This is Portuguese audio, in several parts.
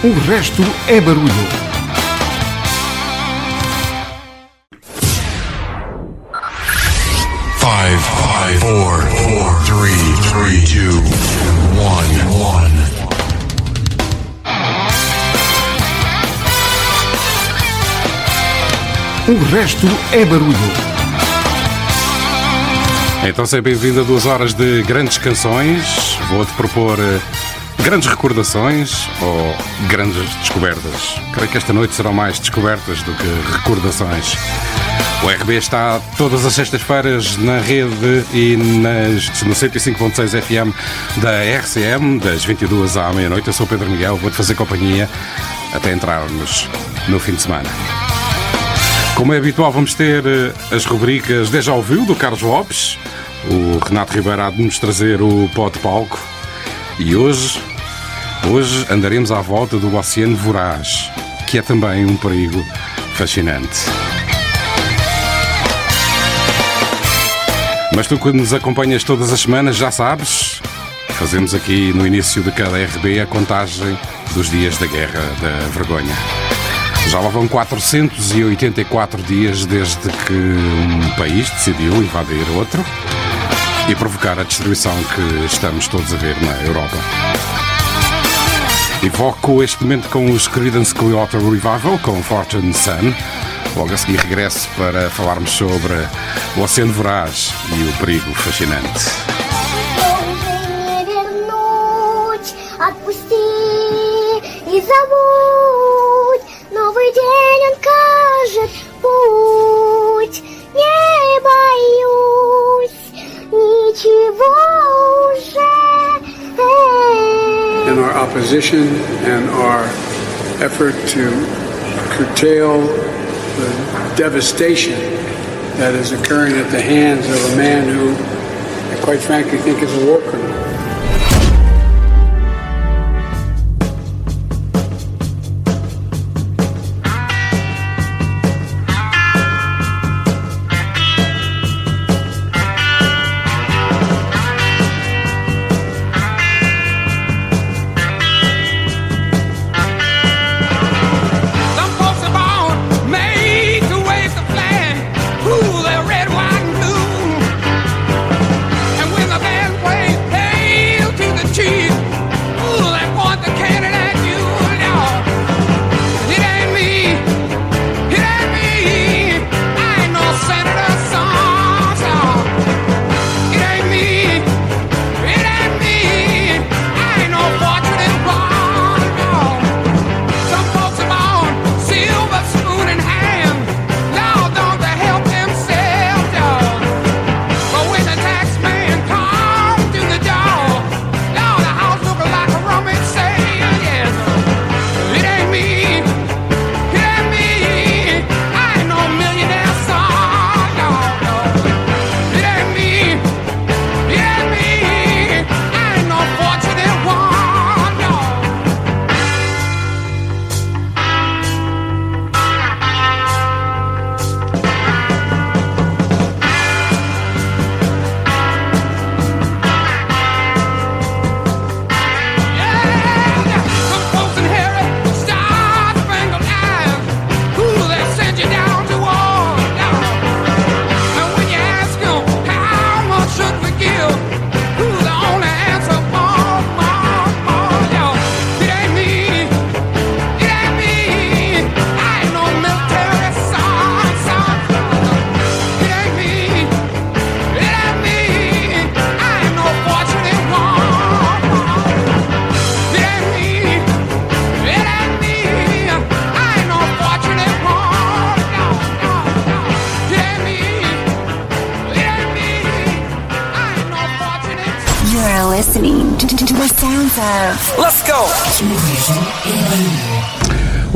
O resto é barulho. Five, five, four, four, three, three, two, one, one. O resto é barulho. Então seja bem-vindo a duas horas de grandes canções. Vou-te propor eh, grandes recordações ou grandes descobertas. Creio que esta noite serão mais descobertas do que recordações. O RB está todas as sextas-feiras na rede e nas, no 105.6 FM da RCM, das 22 à meia-noite. Eu sou Pedro Miguel, vou-te fazer companhia até entrarmos no fim de semana. Como é habitual, vamos ter eh, as rubricas Deja Ouviu, do Carlos Lopes. O Renato Ribeiro há de nos trazer o pó de palco. E hoje, hoje andaremos à volta do Oceano Voraz, que é também um perigo fascinante. Mas tu que nos acompanhas todas as semanas já sabes, fazemos aqui no início de cada RB a contagem dos dias da Guerra da Vergonha. Já lá vão 484 dias desde que um país decidiu invadir outro e provocar a destruição que estamos todos a ver na Europa. Evoco este momento com os Creedence Clearwater Revival, com Fortune Sun. Logo a seguir regresso para falarmos sobre o Oceano Voraz e o perigo fascinante. Должен не вернуть, отпусти и забудь. Новый день он кажет путь. Не боюсь ничего In our opposition and our effort to curtail the devastation that is occurring at the hands of a man who, I quite frankly, think is a war criminal.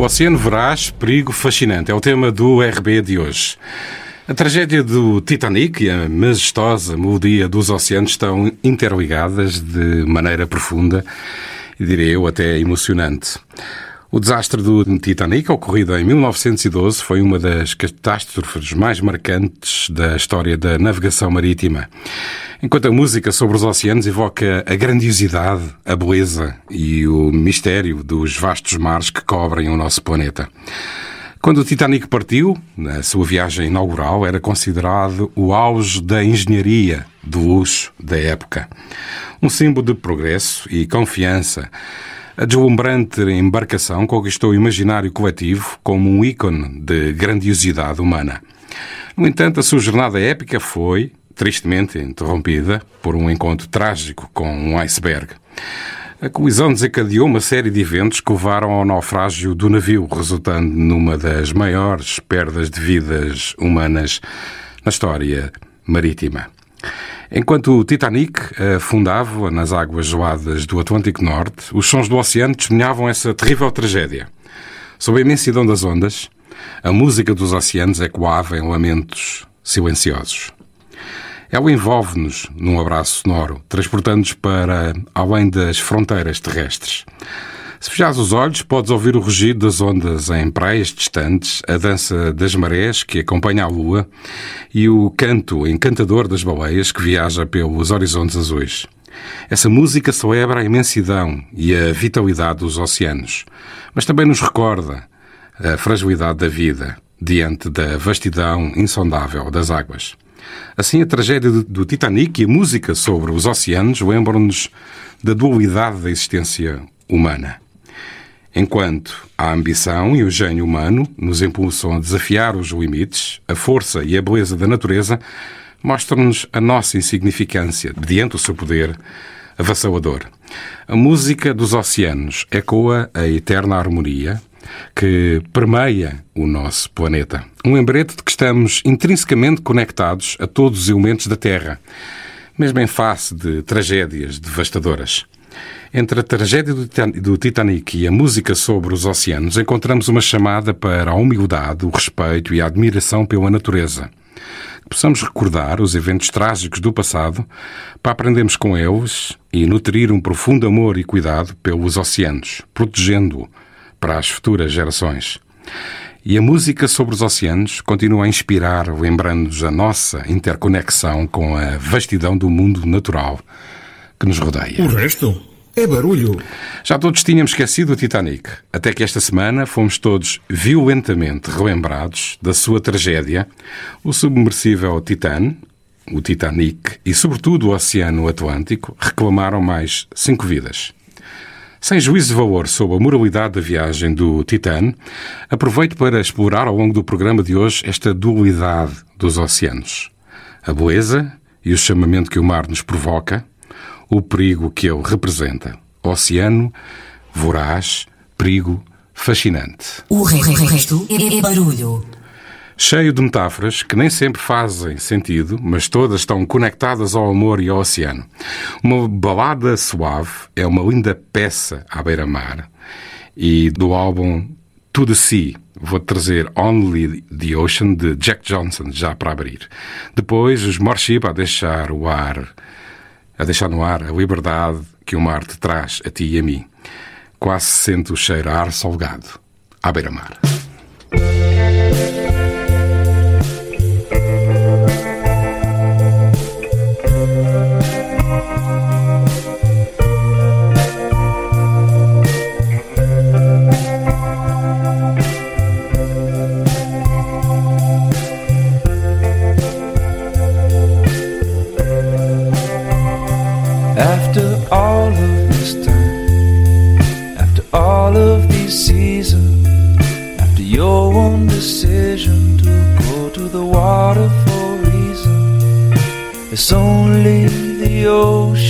O Oceano Voraz, perigo fascinante. É o tema do RB de hoje. A tragédia do Titanic e a majestosa melodia dos oceanos estão interligadas de maneira profunda e, direi eu, até emocionante. O desastre do Titanic, ocorrido em 1912, foi uma das catástrofes mais marcantes da história da navegação marítima. Enquanto a música sobre os oceanos evoca a grandiosidade, a beleza e o mistério dos vastos mares que cobrem o nosso planeta. Quando o Titanic partiu, na sua viagem inaugural, era considerado o auge da engenharia de luxo da época. Um símbolo de progresso e confiança. A deslumbrante embarcação conquistou o imaginário coletivo como um ícone de grandiosidade humana. No entanto, a sua jornada épica foi, tristemente interrompida, por um encontro trágico com um iceberg. A colisão desencadeou uma série de eventos que levaram ao naufrágio do navio, resultando numa das maiores perdas de vidas humanas na história marítima. Enquanto o Titanic afundava nas águas geladas do Atlântico Norte, os sons do oceano testemunhavam essa terrível tragédia. Sob a imensidão das ondas, a música dos oceanos ecoava em lamentos silenciosos. Ela envolve-nos num abraço sonoro, transportando-nos para além das fronteiras terrestres. Se fechares os olhos, podes ouvir o rugido das ondas em praias distantes, a dança das marés que acompanha a lua e o canto encantador das baleias que viaja pelos horizontes azuis. Essa música celebra a imensidão e a vitalidade dos oceanos, mas também nos recorda a fragilidade da vida diante da vastidão insondável das águas. Assim, a tragédia do Titanic e a música sobre os oceanos lembram-nos da dualidade da existência humana. Enquanto a ambição e o gênio humano nos impulsam a desafiar os limites, a força e a beleza da natureza mostram-nos a nossa insignificância diante do seu poder avassalador. A música dos oceanos ecoa a eterna harmonia que permeia o nosso planeta. Um lembrete de que estamos intrinsecamente conectados a todos os elementos da Terra, mesmo em face de tragédias devastadoras. Entre a tragédia do Titanic e a música sobre os oceanos, encontramos uma chamada para a humildade, o respeito e a admiração pela natureza. Possamos recordar os eventos trágicos do passado para aprendermos com eles e nutrir um profundo amor e cuidado pelos oceanos, protegendo-o para as futuras gerações. E a música sobre os oceanos continua a inspirar, lembrando-nos a nossa interconexão com a vastidão do mundo natural que nos rodeia. O resto é barulho. Já todos tínhamos esquecido o Titanic, até que esta semana fomos todos violentamente relembrados da sua tragédia, o submersível Titan, o Titanic e, sobretudo, o Oceano Atlântico reclamaram mais cinco vidas. Sem juízo de valor sobre a moralidade da viagem do Titan, aproveito para explorar ao longo do programa de hoje esta dualidade dos oceanos. A beleza e o chamamento que o mar nos provoca, o perigo que ele representa. Oceano, voraz, perigo, fascinante. O resto é barulho. Cheio de metáforas que nem sempre fazem sentido, mas todas estão conectadas ao amor e ao oceano. Uma balada suave é uma linda peça à beira-mar e do álbum To the Sea vou trazer Only the Ocean de Jack Johnson já para abrir. Depois os Morship a deixar o ar, a deixar no ar a liberdade que o mar te traz a ti e a mim. Quase sente o cheiro a ar salgado à beira-mar.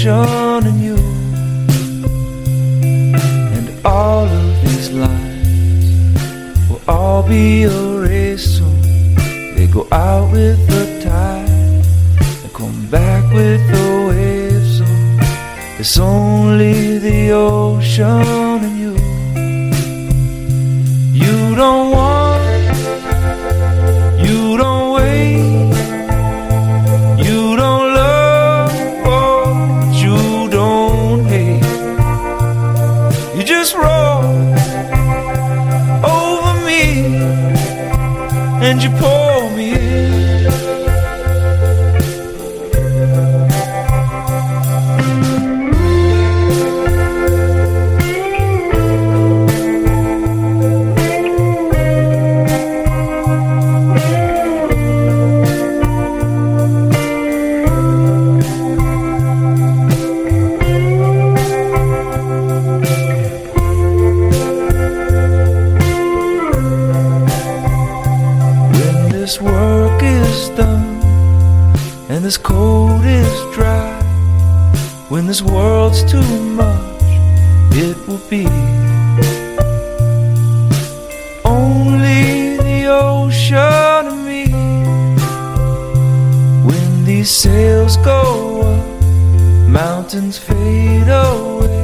Ocean and you. And all of these lines will all be erased soon. They go out with the tide and come back with the waves. So it's only the ocean and you. You don't too much it will be. Only the ocean and me. When these sails go up Mountains fade away.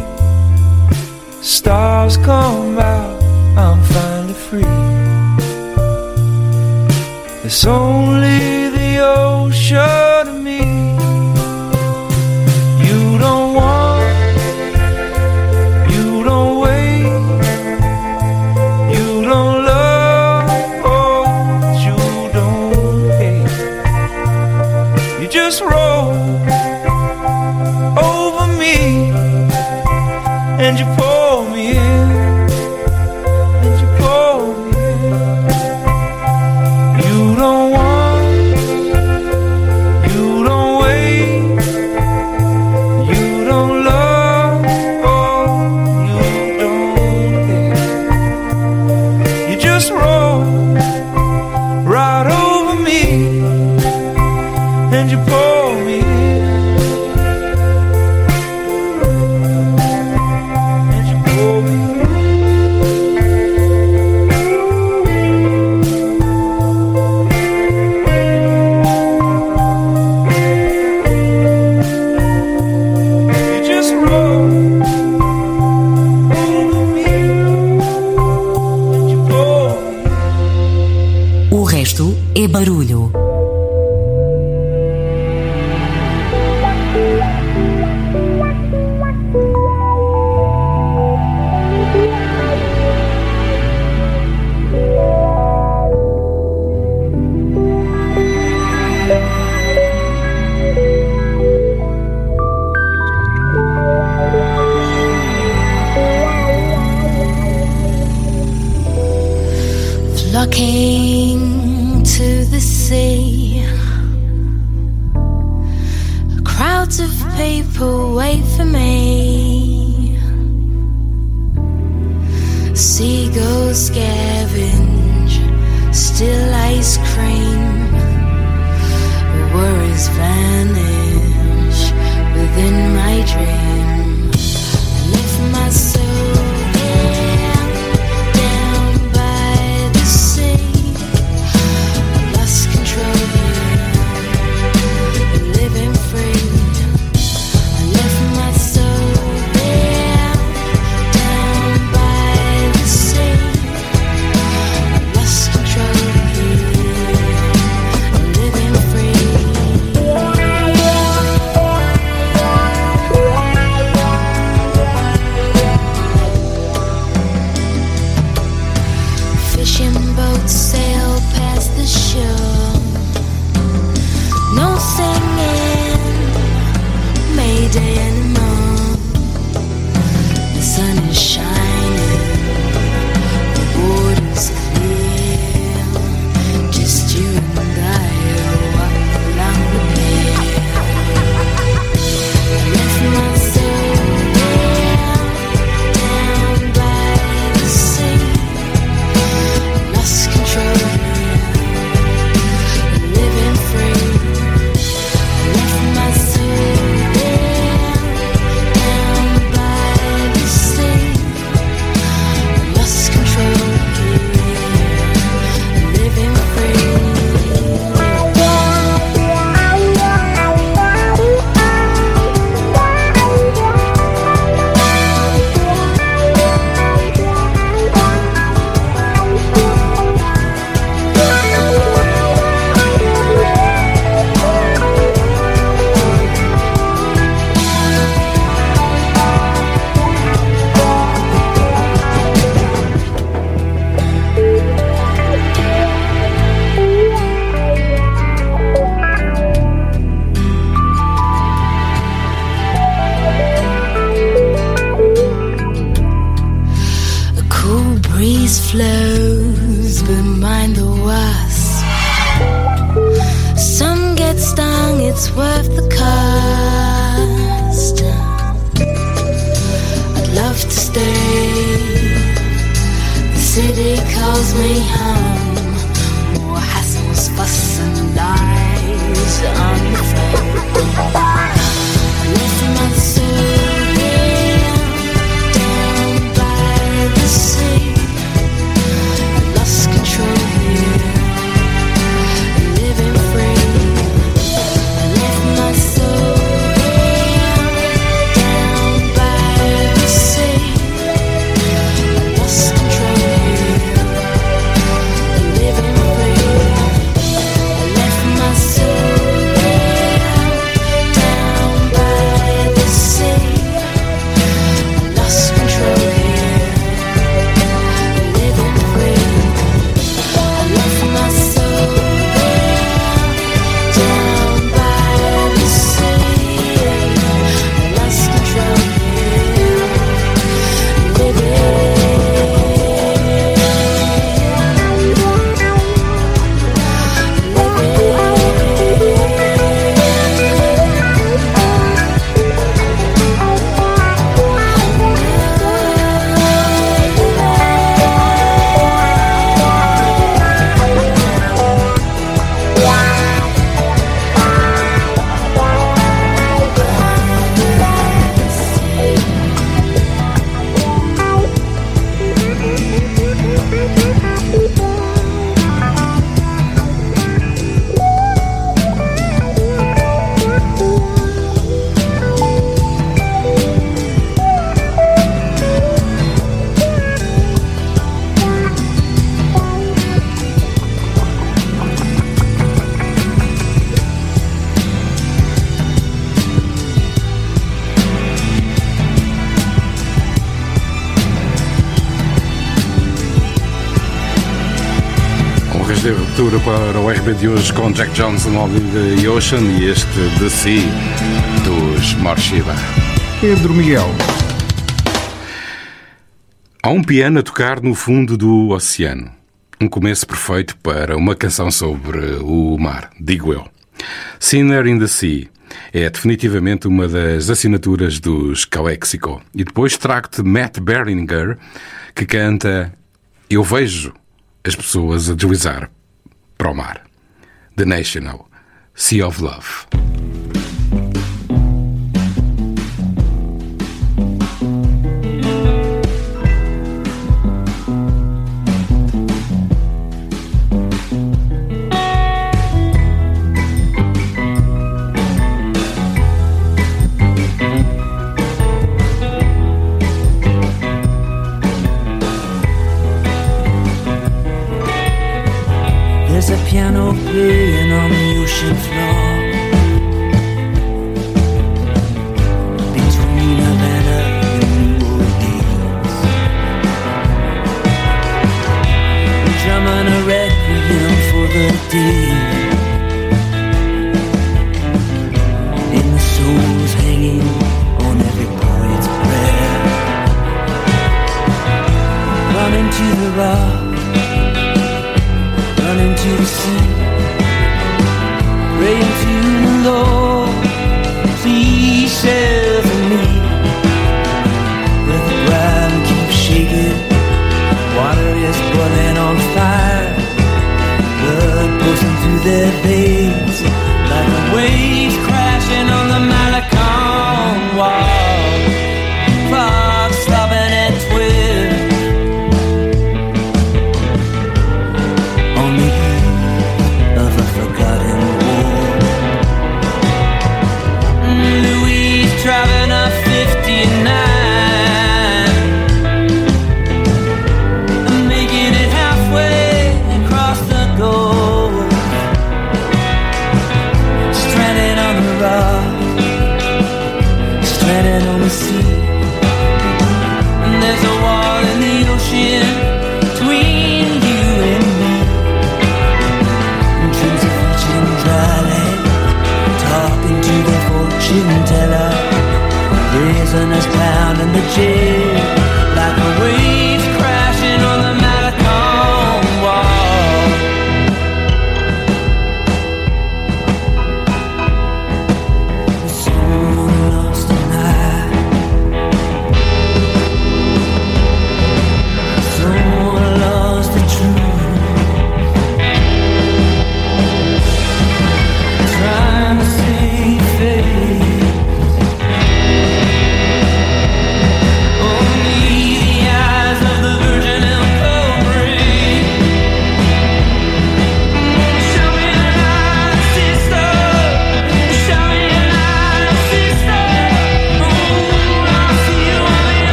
Stars come out I'm finally free. It's only para o RB de hoje com Jack Johnson ao The Ocean e este The Sea dos Morshiba. Pedro Miguel. Há um piano a tocar no fundo do oceano. Um começo perfeito para uma canção sobre o mar, digo eu. Sinner in the Sea é definitivamente uma das assinaturas dos Calexico. E depois trago-te Matt Beringer, que canta Eu Vejo as Pessoas a Deslizar the National. Sea of Love. seems no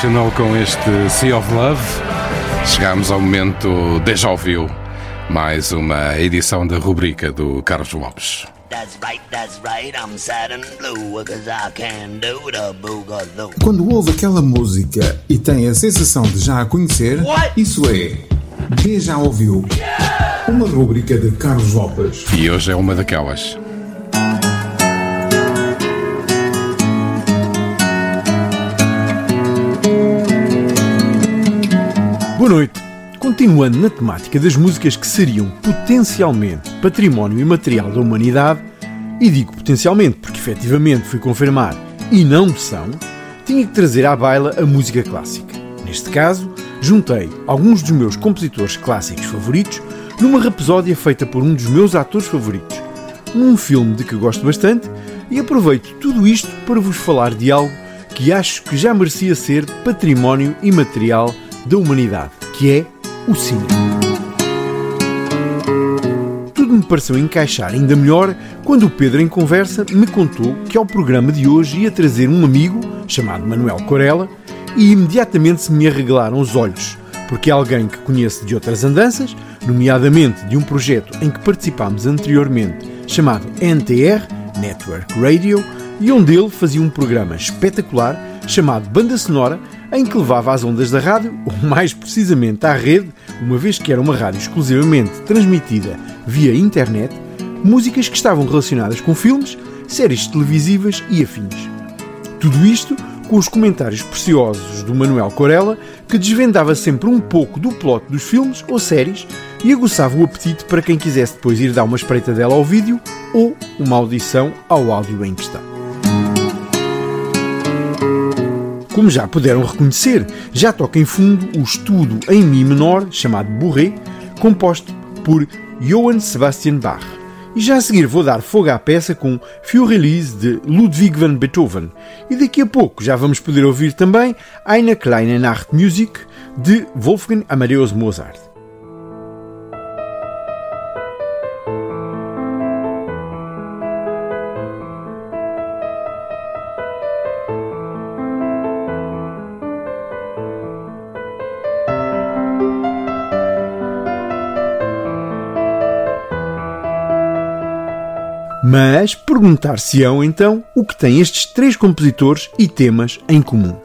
dos National com este Sea of Love, chegamos ao momento Deja Vu, mais uma edição da rubrica do Carlos Lopes. That's right, that's right, I'm sad and blue, cause I can do the boogaloo. Quando ouve aquela música e tem a sensação de já a conhecer, isso é Déjà ouviu. Uma rúbrica de Carlos Lopes. E hoje é uma daquelas. Boa noite. Continuando na temática das músicas que seriam potencialmente património imaterial da humanidade, e digo potencialmente porque efetivamente fui confirmar e não são, tinha que trazer à baila a música clássica. Neste caso, juntei alguns dos meus compositores clássicos favoritos numa rapsódia feita por um dos meus atores favoritos, num filme de que gosto bastante, e aproveito tudo isto para vos falar de algo que acho que já merecia ser património imaterial da humanidade, que é o cinema. Tudo me pareceu encaixar ainda melhor quando o Pedro, em conversa, me contou que ao programa de hoje ia trazer um amigo, chamado Manuel Corella, e imediatamente se me arregalaram os olhos, porque é alguém que conheço de outras andanças, nomeadamente de um projeto em que participámos anteriormente, chamado NTR, Network Radio, e onde ele fazia um programa espetacular chamado Banda Sonora, em que levava às ondas da rádio, ou mais precisamente à rede, uma vez que era uma rádio exclusivamente transmitida via internet, músicas que estavam relacionadas com filmes, séries televisivas e afins. Tudo isto com os comentários preciosos do Manuel Corella, que desvendava sempre um pouco do plot dos filmes ou séries e aguçava o apetite para quem quisesse depois ir dar uma espreitadela ao vídeo ou uma audição ao áudio em questão. Como já puderam reconhecer, já toca em fundo o estudo em Mi menor, chamado Bourré, composto por Johann Sebastian Bach. E já a seguir vou dar fogo à peça com Für Release de Ludwig van Beethoven. E daqui a pouco já vamos poder ouvir também Eine kleine Nachtmusik de Wolfgang Amadeus Mozart. Mas perguntar-se-ão então o que têm estes três compositores e temas em comum.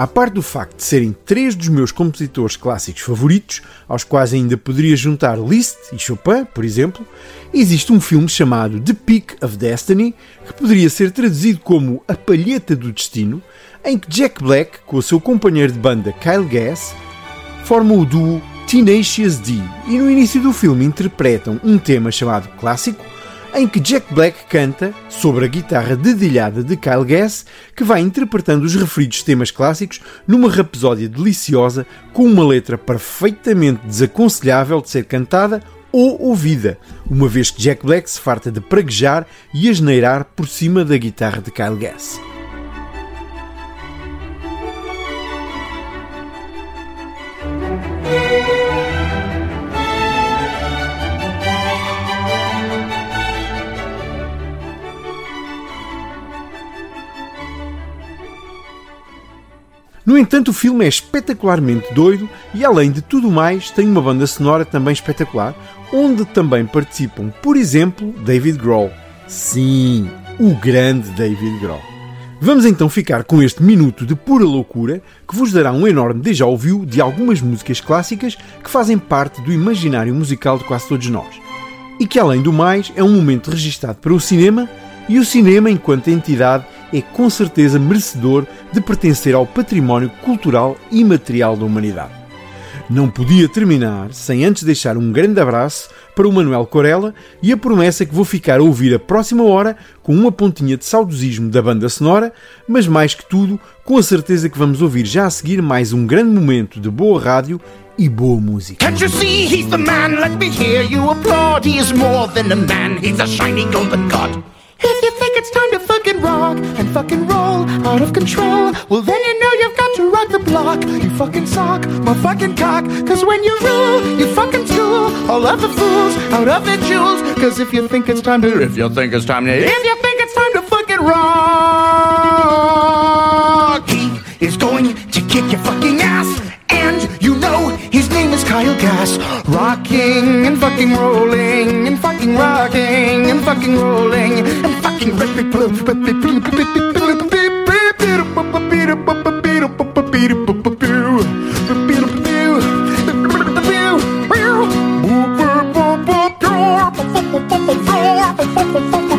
À parte do facto de serem três dos meus compositores clássicos favoritos, aos quais ainda poderia juntar Liszt e Chopin, por exemplo, existe um filme chamado The Peak of Destiny, que poderia ser traduzido como A Palheta do Destino, em que Jack Black, com o seu companheiro de banda Kyle Gass, formam o duo Tenacious D. E no início do filme interpretam um tema chamado Clássico, em que Jack Black canta sobre a guitarra dedilhada de Kyle Gass, que vai interpretando os referidos temas clássicos numa rapsódia deliciosa com uma letra perfeitamente desaconselhável de ser cantada ou ouvida, uma vez que Jack Black se farta de praguejar e asneirar por cima da guitarra de Kyle Gass. No entanto, o filme é espetacularmente doido e, além de tudo mais, tem uma banda sonora também espetacular, onde também participam, por exemplo, David Grohl. Sim, o grande David Grohl. Vamos então ficar com este minuto de pura loucura que vos dará um enorme déjà vu de algumas músicas clássicas que fazem parte do imaginário musical de quase todos nós. E que, além do mais, é um momento registado para o cinema e o cinema, enquanto entidade, é com certeza merecedor de pertencer ao património cultural e material da humanidade. Não podia terminar sem antes deixar um grande abraço para o Manuel Corella e a promessa que vou ficar a ouvir a próxima hora com uma pontinha de saudosismo da banda sonora, mas mais que tudo, com a certeza que vamos ouvir já a seguir mais um grande momento de boa rádio e boa música. Can't you see he's the man? Let me hear you applaud. He is more than a man, he's a shiny golden god. If you think it's time to fucking rock and fucking roll out of control, well then you know you've got to rock the block. You fucking sock, my fucking cock. Cause when you rule, you fucking school all of the fools out of their jewels. Cause if you think it's time to, if you think it's time to, if you think it's time to fucking rock, he is going to kick your fucking ass. His name is Kyle Gass. Rocking and fucking rolling and fucking rocking and fucking rolling and fucking A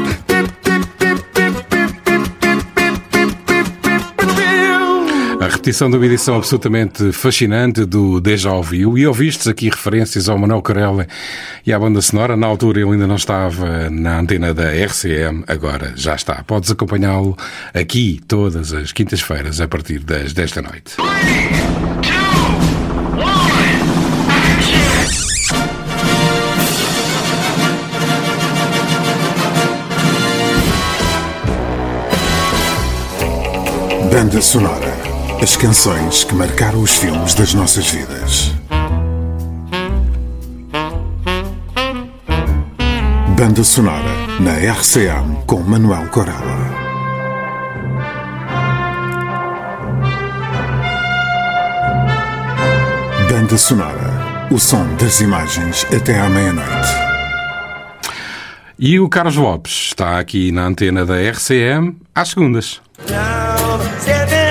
repetição de uma edição absolutamente fascinante do Deja Ouviu e ouvistes aqui referências ao Manuel Carella e à banda sonora. Na altura ele ainda não estava na antena da RCM, agora já está. Podes acompanhá-lo aqui todas as quintas-feiras a partir das 10 da noite. Banda Sonora. As canções que marcaram os filmes das nossas vidas. Banda Sonora na RCM com Manuel Corella. Banda Sonora. O som das imagens até à meia-noite. E o Carlos Lopes está aqui na antena da RCM às segundas. Standing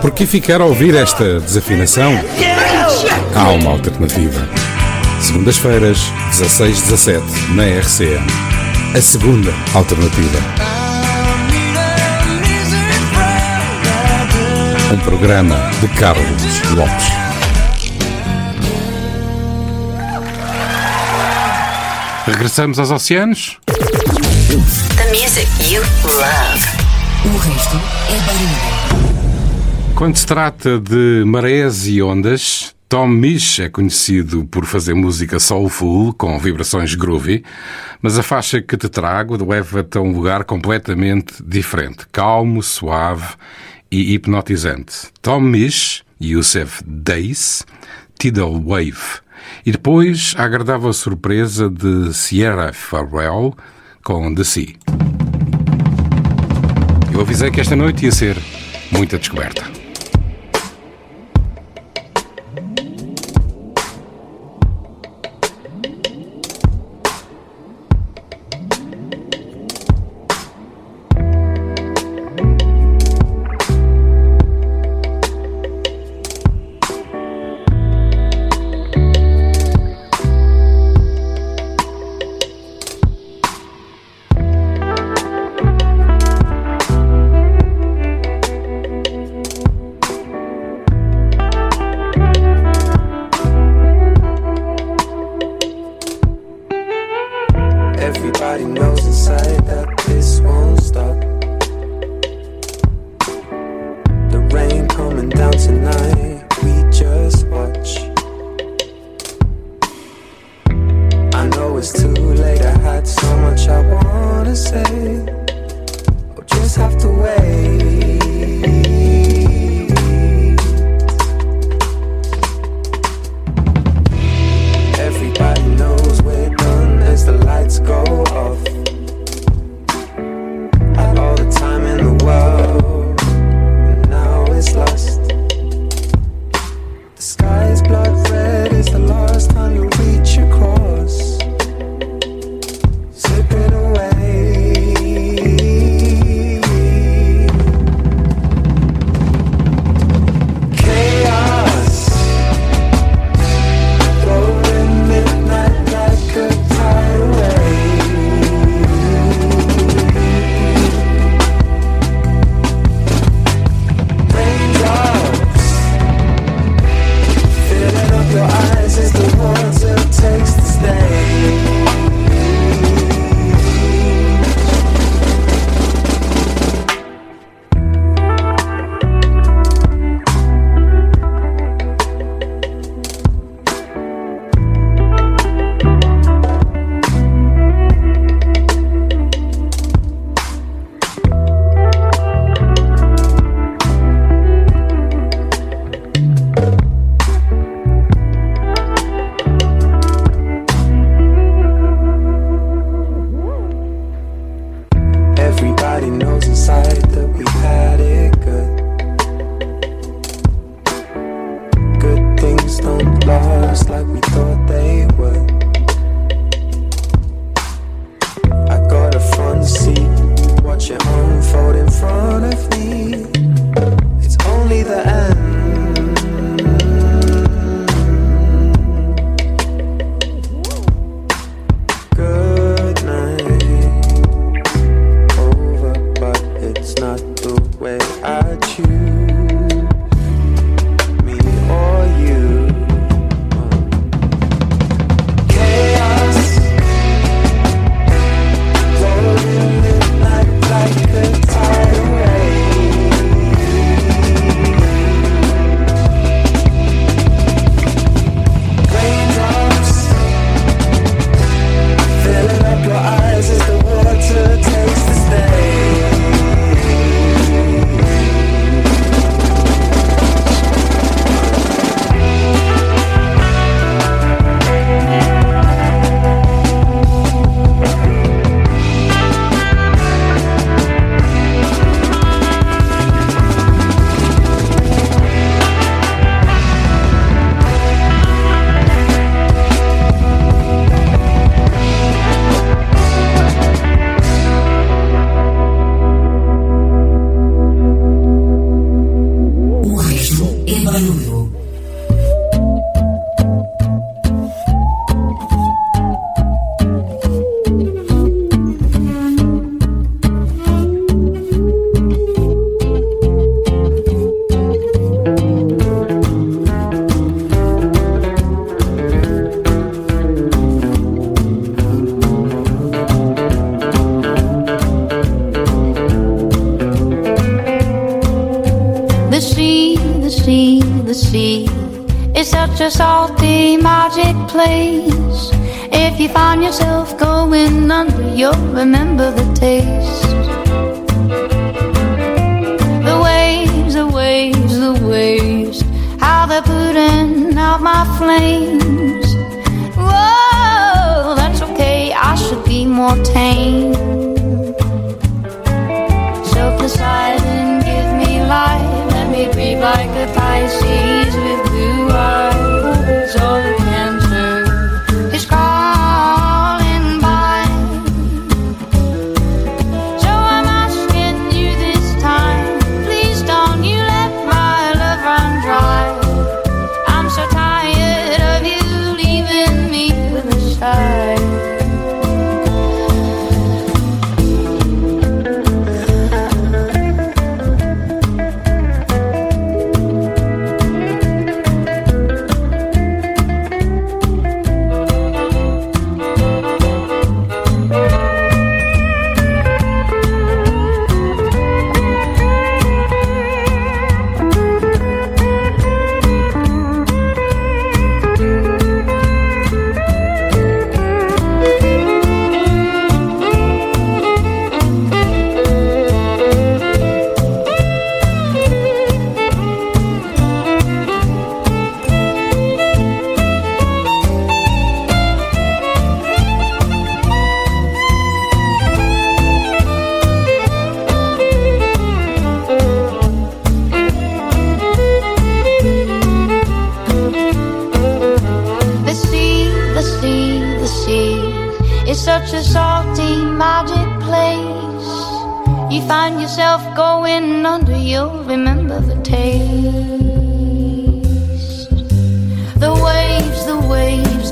Por que ficar a ouvir esta desafinação? Há uma alternativa. Segundas-feiras, 16-17, na RCM. A segunda alternativa. Um programa de Carlos Lopes. Regressamos aos oceanos. The music you love. O resto é barulho. Quando se trata de marés e ondas, Tom Misch é conhecido por fazer música soulful com vibrações groovy, mas a faixa que te trago leva-te a um lugar completamente diferente, calmo, suave e hipnotizante. Tom Misch, Youssef Days, Tidal Wave. E depois a agradável surpresa de Sierra Farrell com The Sea. Eu avisei que esta noite ia ser muita descoberta.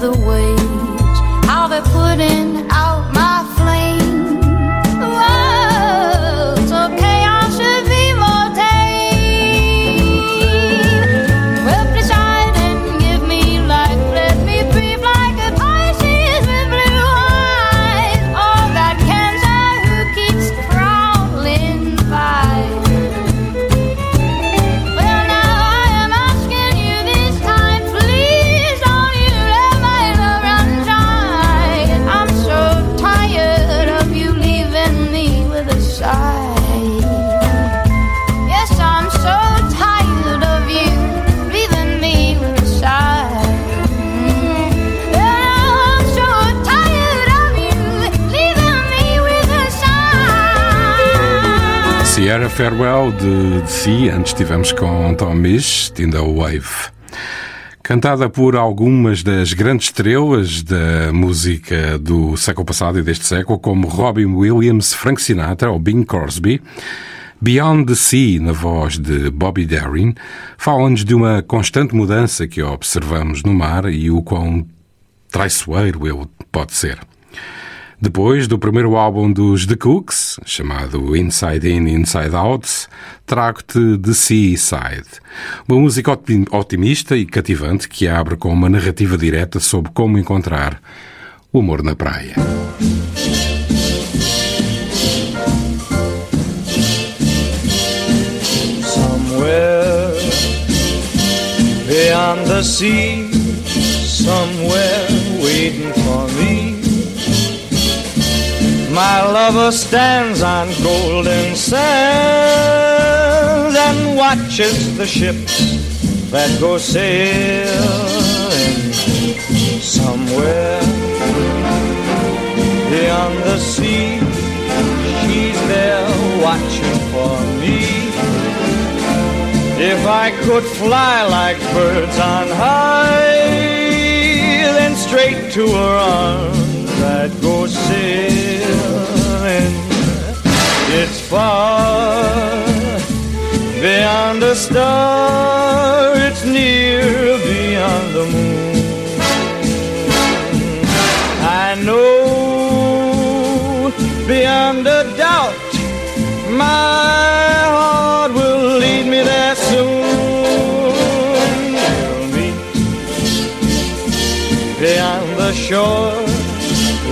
The waves, how they're putting out Farewell de, de Si, antes tivemos com Tom Misch, In the Wave. Cantada por algumas das grandes estrelas da música do século passado e deste século, como Robin Williams, Frank Sinatra ou Bing Crosby, Beyond the Sea, na voz de Bobby Darin, fala-nos de uma constante mudança que observamos no mar e o quão traiçoeiro ele pode ser. Depois do primeiro álbum dos The Cooks, chamado Inside In, Inside Out, trago-te The Seaside. Uma música otimista e cativante que abre com uma narrativa direta sobre como encontrar o amor na praia. Somewhere beyond the sea, somewhere waiting for me. My lover stands on golden sands and watches the ships that go sailing somewhere beyond the sea. She's there watching for me. If I could fly like birds on high, then straight to her arms I'd go sailing. It's far beyond a star, it's near beyond the moon. I know beyond a doubt my heart will lead me there soon. Beyond the shore.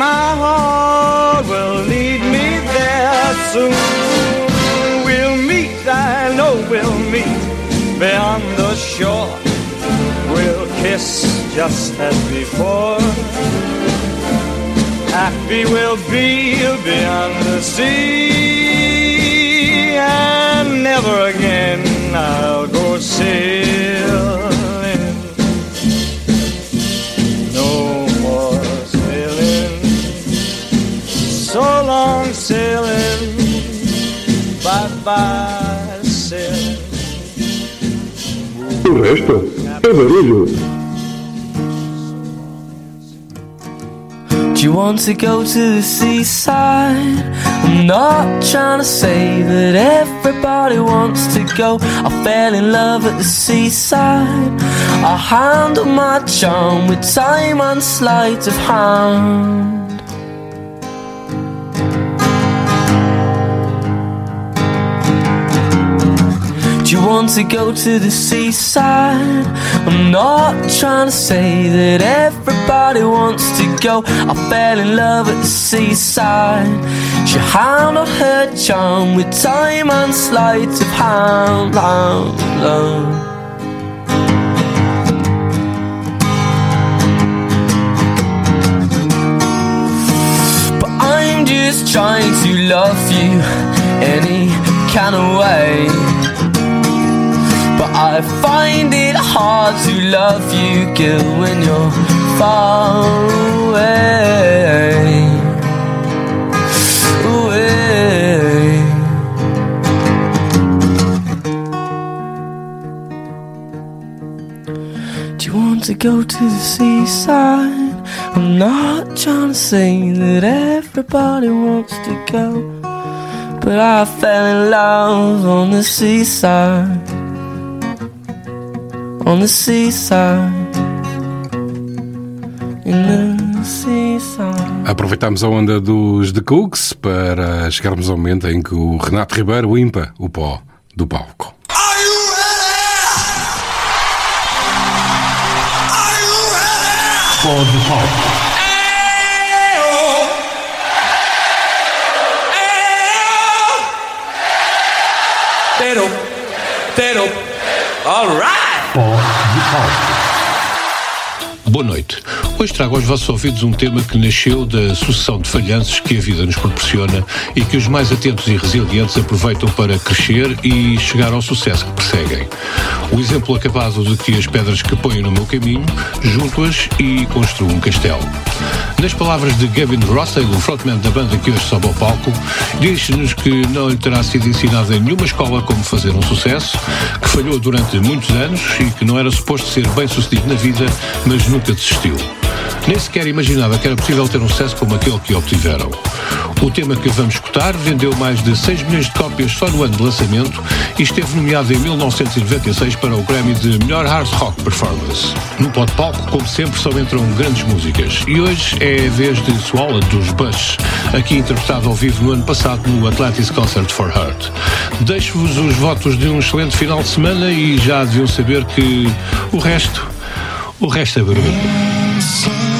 My heart will lead me there soon. We'll meet, I know we'll meet beyond the shore. We'll kiss just as before. Happy we'll be beyond the sea, and never again I'll go sailing. Sailing. Bye bye sailing. O resto é barulho. Do you want to go to the seaside? I'm not trying to say that everybody wants to go. I fell in love at the seaside. I handle my charm with time and sleight of hand. You want to go to the seaside? I'm not trying to say that everybody wants to go. I fell in love at the seaside. She handled her charm with time and sleight of hand. Love. But I'm just trying to love you any kind of way. I find it hard to love you, girl, when you're far away. Away. Do you want to go to the seaside? I'm not trying to say that everybody wants to go. But I fell in love on the seaside. On the seaside. In the seaside. Aproveitamos a onda dos The Cooks para chegarmos ao momento em que o Renato Ribeiro limpa o pó do palco. Pó do palco. Tero, Tero, alright! Pó do palco. Boa noite. Hoje trago aos vossos ouvidos um tema que nasceu da sucessão de falhanços que a vida nos proporciona e que os mais atentos e resilientes aproveitam para crescer e chegar ao sucesso que perseguem. O exemplo acabado de que as pedras que ponho no meu caminho, junto-as e construo um castelo. Nas palavras de Gavin Rossdale, o frontman da banda que hoje sobe ao palco, diz-nos que não lhe terá sido ensinado em nenhuma escola como fazer um sucesso, que falhou durante muitos anos e que não era suposto ser bem sucedido na vida, mas nunca desistiu. Nem sequer imaginava que era possível ter um sucesso como aquele que obtiveram. O tema que vamos escutar vendeu mais de 6 milhões de cópias só no ano de lançamento e esteve nomeado em 1996 para o Grammy de Melhor Hard Rock Performance. No pó de palco, como sempre, só entram grandes músicas. E hoje é a vez de Swallow dos Bush, aqui interpretado ao vivo no ano passado no Atlantis Concert for Heart. Deixo-vos os votos de um excelente final de semana e já deviam saber que o resto, o resto é barulho. Swallow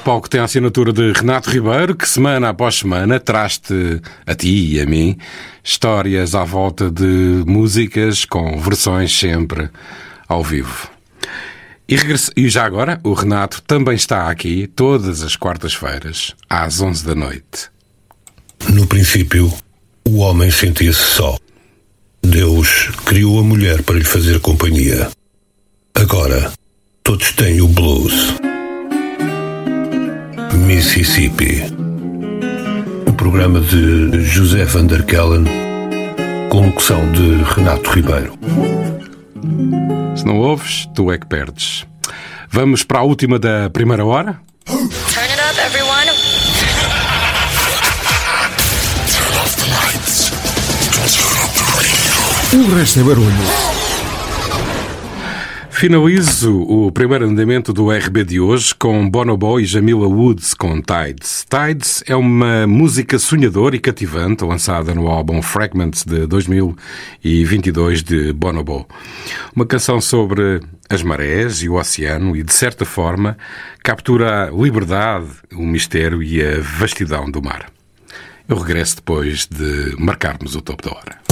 Palco tem a assinatura de Renato Ribeiro, que semana após semana traz-te a ti e a mim histórias à volta de músicas com versões sempre ao vivo. E, e já agora, o Renato também está aqui todas as quartas-feiras, às 11 da noite. No princípio, o homem sentia-se só. Deus criou a mulher para lhe fazer companhia. Agora, todos têm o blues. Mississippi. o programa de José Van der Kellen, com locução de Renato Ribeiro. Se não ouves, tu é que perdes. Vamos para a última da primeira hora. Turn it up, everyone. Turn off the lights. O resto é barulho. Finalizo o primeiro andamento do RB de hoje com Bonobo e Jamila Woods com Tides. Tides é uma música sonhadora e cativante lançada no álbum Fragments de 2022 de Bonobo. Uma canção sobre as marés e o oceano e, de certa forma, captura a liberdade, o mistério e a vastidão do mar. Eu regresso depois de marcarmos o topo da hora.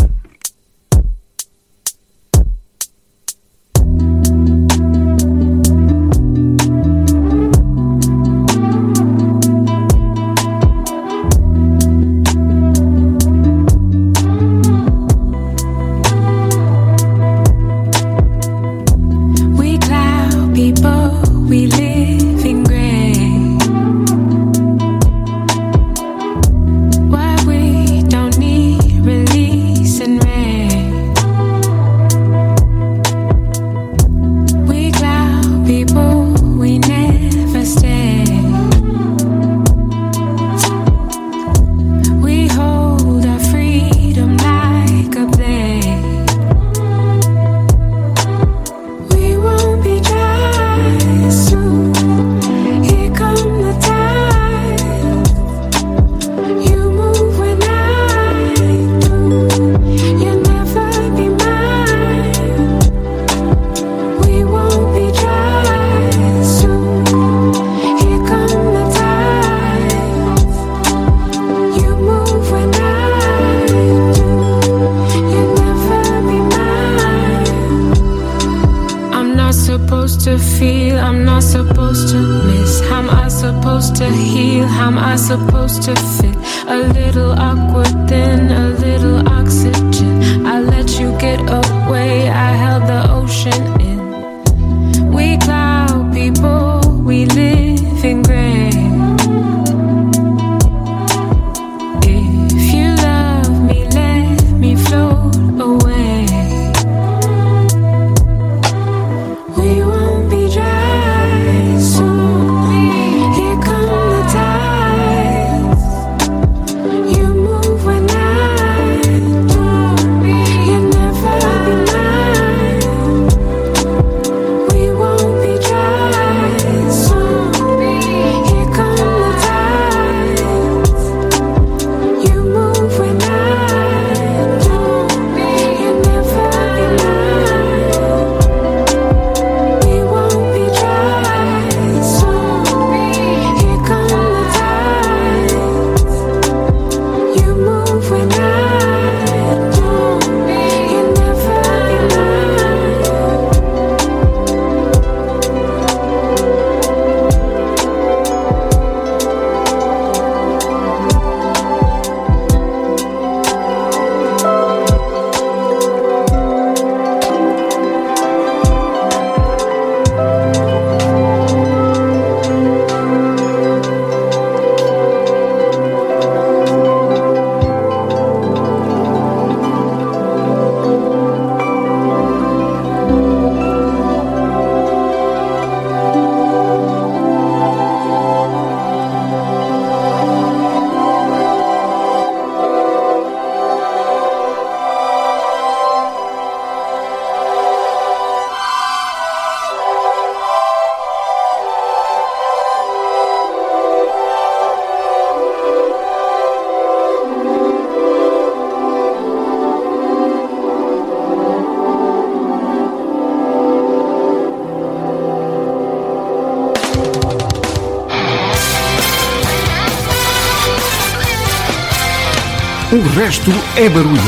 É barulho.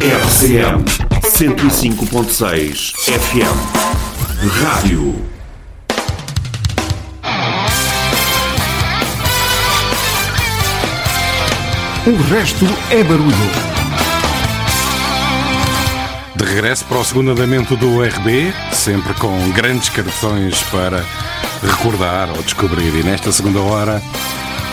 RCM 105.6 FM Rádio O resto é barulho. De regresso para o segundo andamento do RB, sempre com grandes canções para recordar ou descobrir. E nesta segunda hora,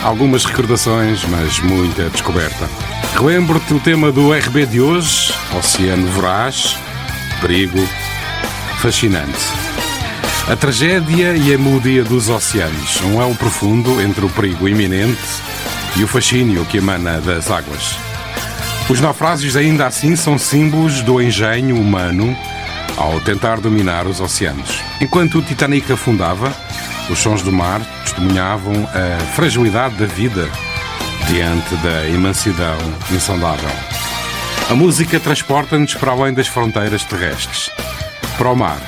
algumas recordações, mas muita descoberta. Relembro-te o tema do RB de hoje: Oceano Voraz, Perigo, Fascinante. A tragédia e a melodia dos oceanos, um elo profundo entre o perigo iminente e o fascínio que emana das águas. Os naufrágios ainda assim são símbolos do engenho humano ao tentar dominar os oceanos. Enquanto o Titanic afundava, os sons do mar testemunhavam a fragilidade da vida diante da imensidão insondável. A música transporta-nos para além das fronteiras terrestres, para o mar.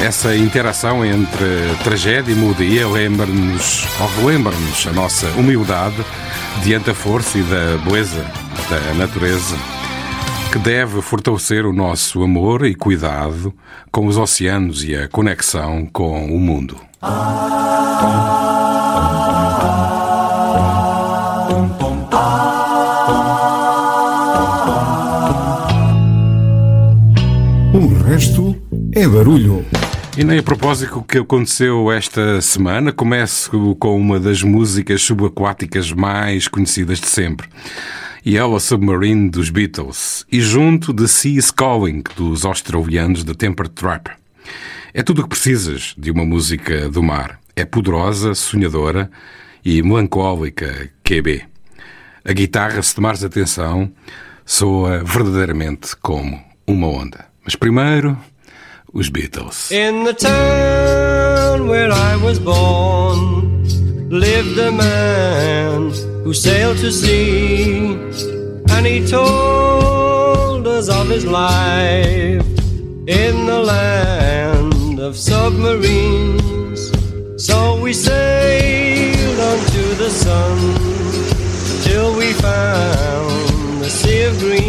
Essa interação entre tragédia e melodia lembra-nos, ou relembra-nos a nossa humildade diante da força e da beleza da natureza, que deve fortalecer o nosso amor e cuidado com os oceanos e a conexão com o mundo. O resto é barulho. E nem a propósito que aconteceu esta semana, começo com uma das músicas subaquáticas mais conhecidas de sempre. Yellow Submarine dos Beatles e junto de Sea Calling dos australianos da Temper Trap. É tudo o que precisas de uma música do mar. É poderosa, sonhadora e melancólica QB. A guitarra, se tomares atenção, soa verdadeiramente como uma onda. Mas primeiro, os Beatles. In the town where I was born lived a man who sailed to sea, and he told us of his life in the land of submarines. So we sailed onto the sun till we found the sea of green,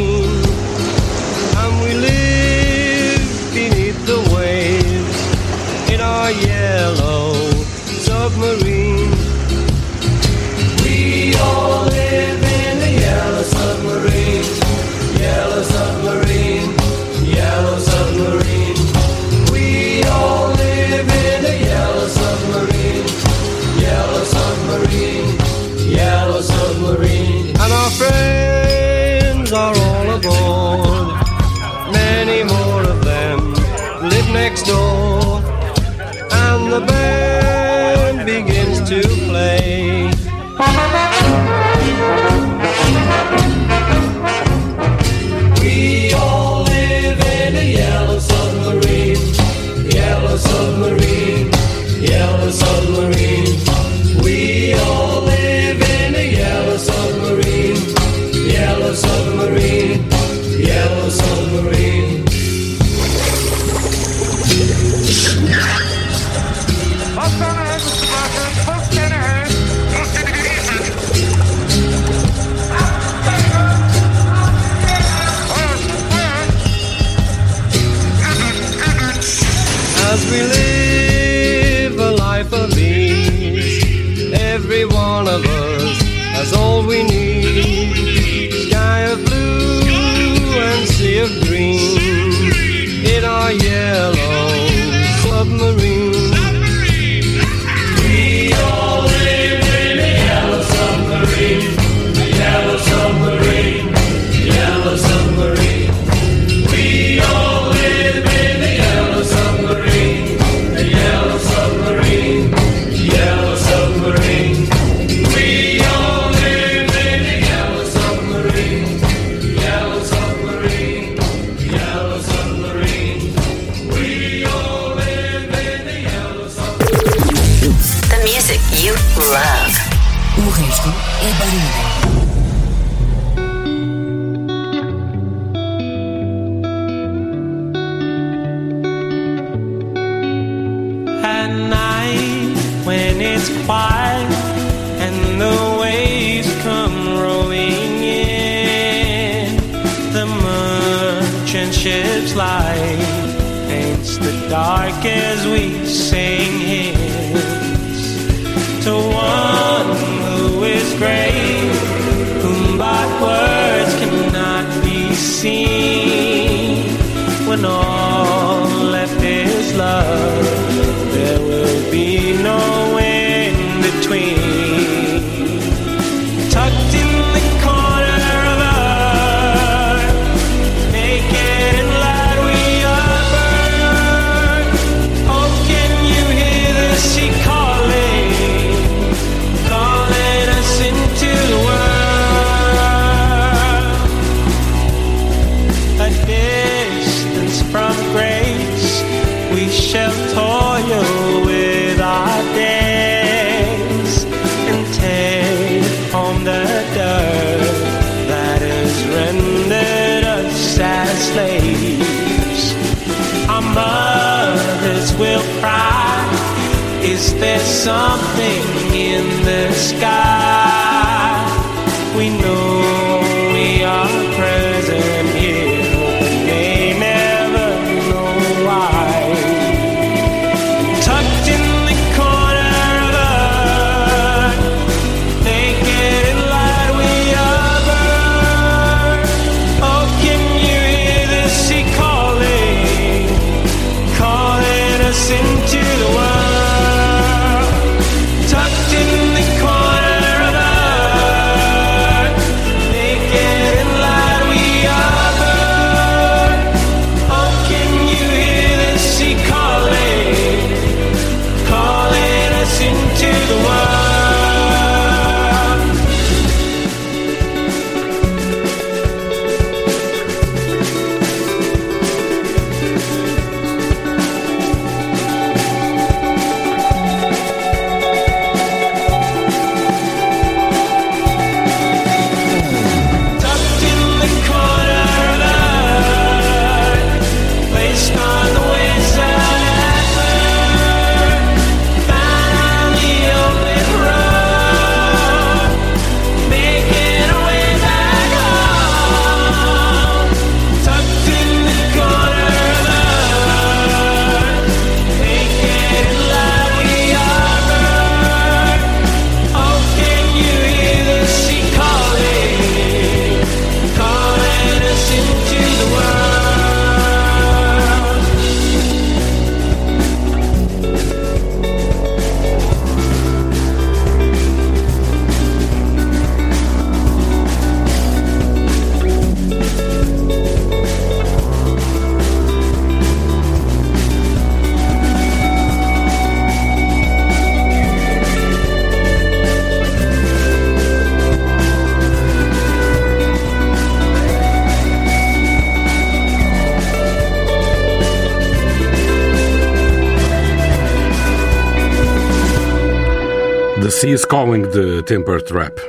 Sea is Calling de Temper Trap.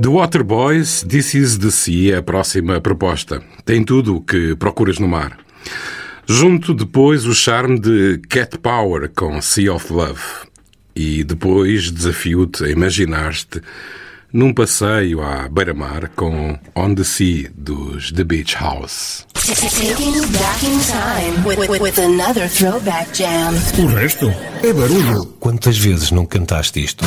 The Waterboys, This is the Sea é a próxima proposta. Tem tudo o que procuras no mar. Junto depois o charme de Cat Power com Sea of Love. E depois desafio-te a imaginar-te num passeio à beira-mar com On the Sea dos The Beach House. O resto é barulho. Quantas vezes não cantaste isto?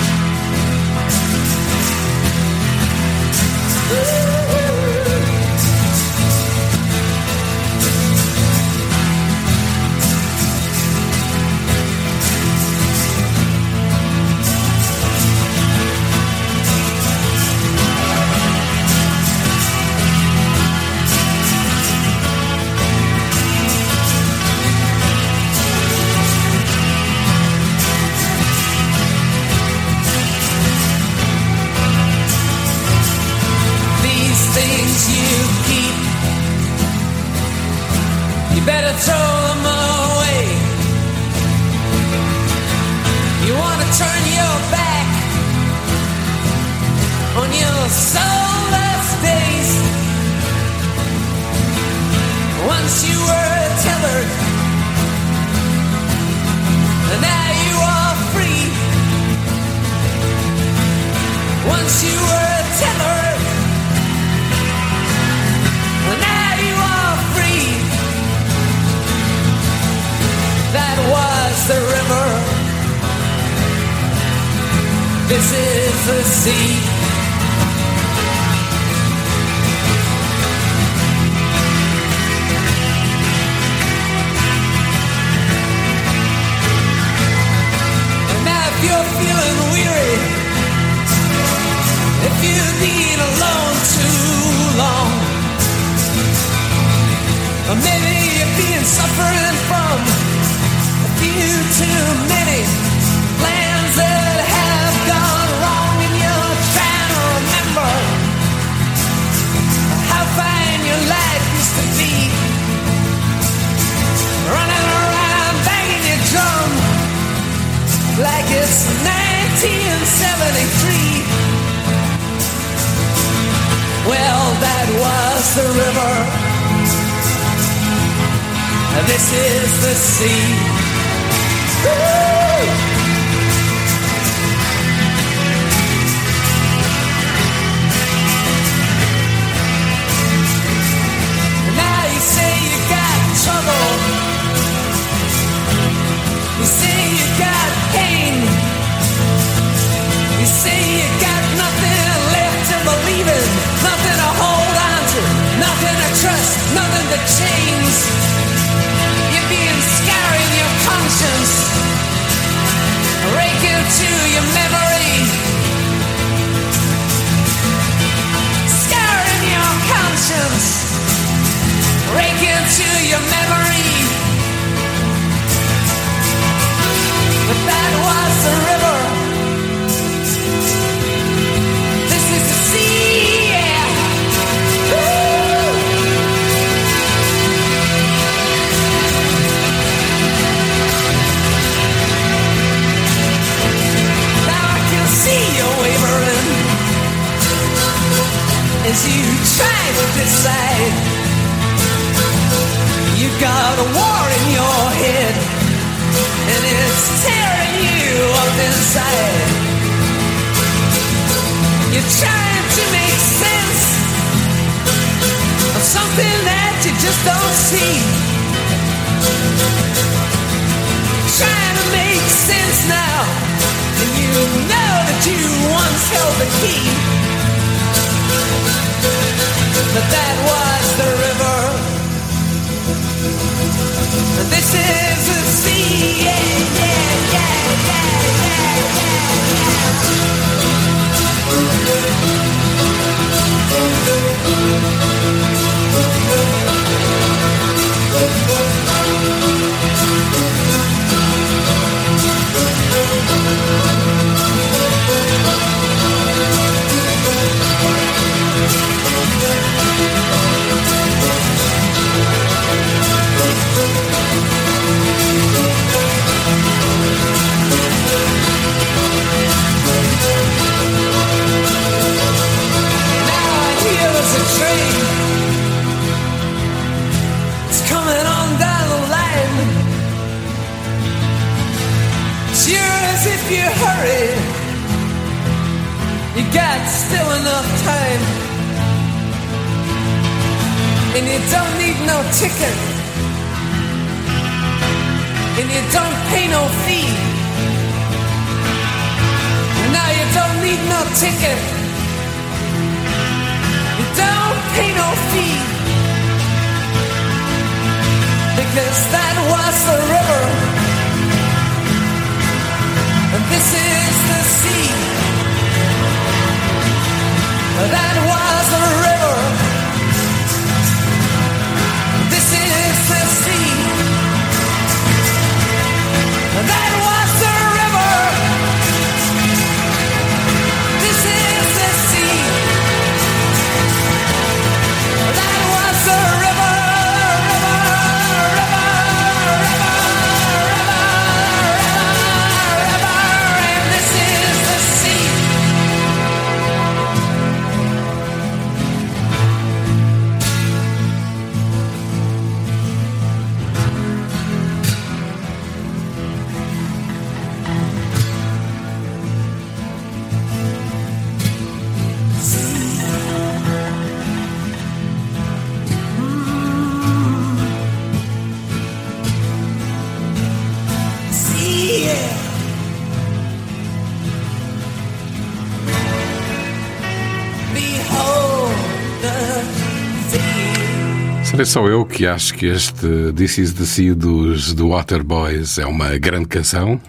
Não é só eu que acho que este This Is the Sea dos The Waterboys é uma grande canção.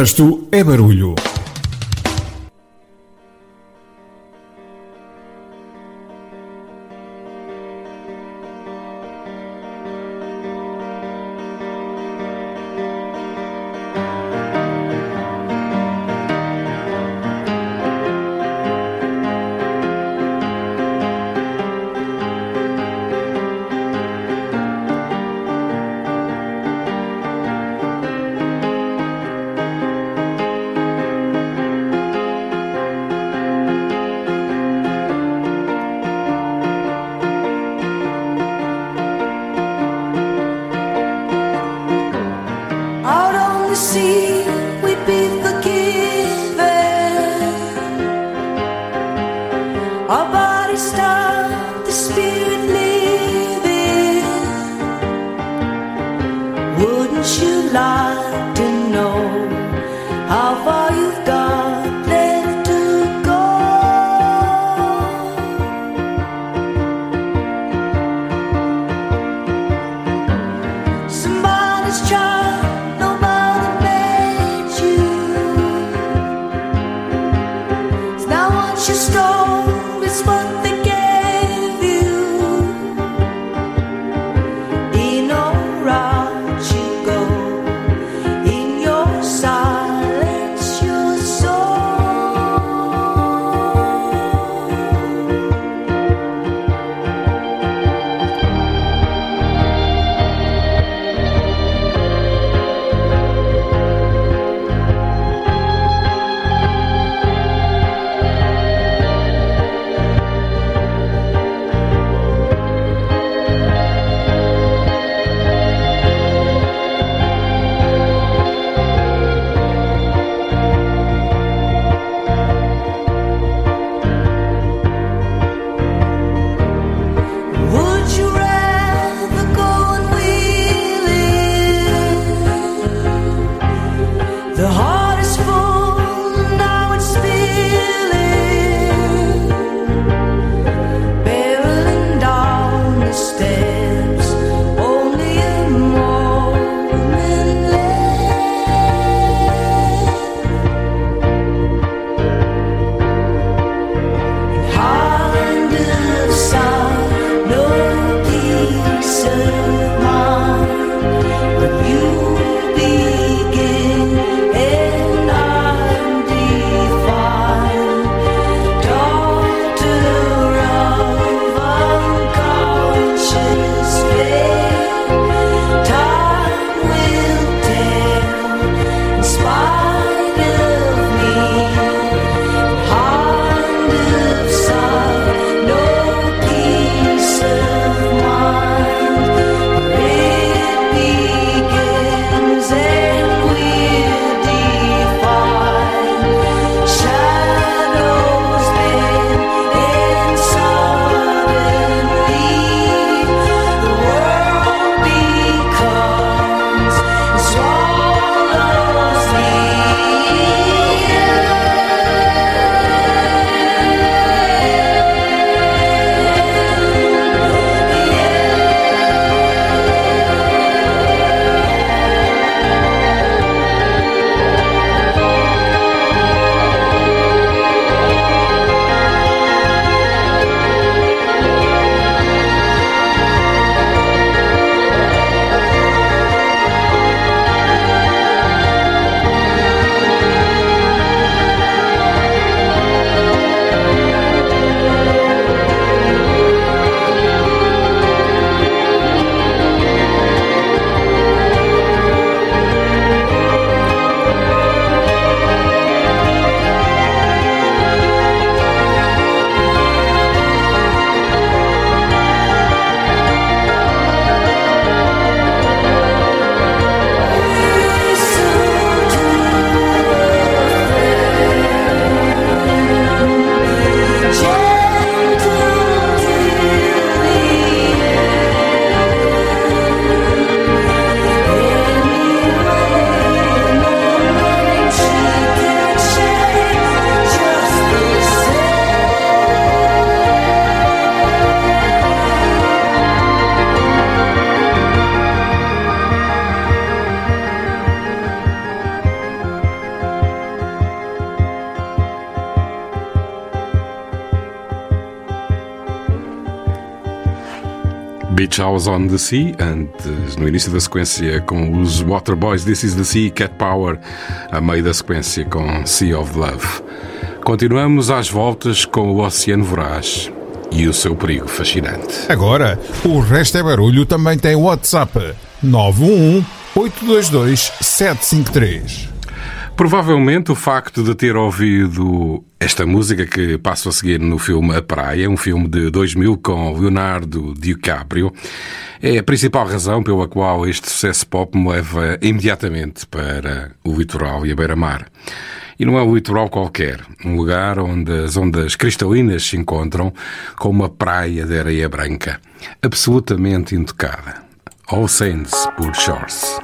Resto é barulho. Wouldn't you like to know how far? Beach House on the Sea, antes, no início da sequência com os Waterboys, This is the Sea, Cat Power, a meio da sequência com Sea of Love. Continuamos às voltas com o Oceano Voraz e o seu perigo fascinante. Agora, o Resto é Barulho também tem WhatsApp 911 822 753. Provavelmente o facto de ter ouvido esta música que passo a seguir no filme A Praia, um filme de 2000 com Leonardo DiCaprio, é a principal razão pela qual este sucesso pop me leva imediatamente para o litoral e a beira-mar. E não é um litoral qualquer, um lugar onde as ondas cristalinas se encontram com uma praia de areia branca, absolutamente intocada. All Saints por Shores.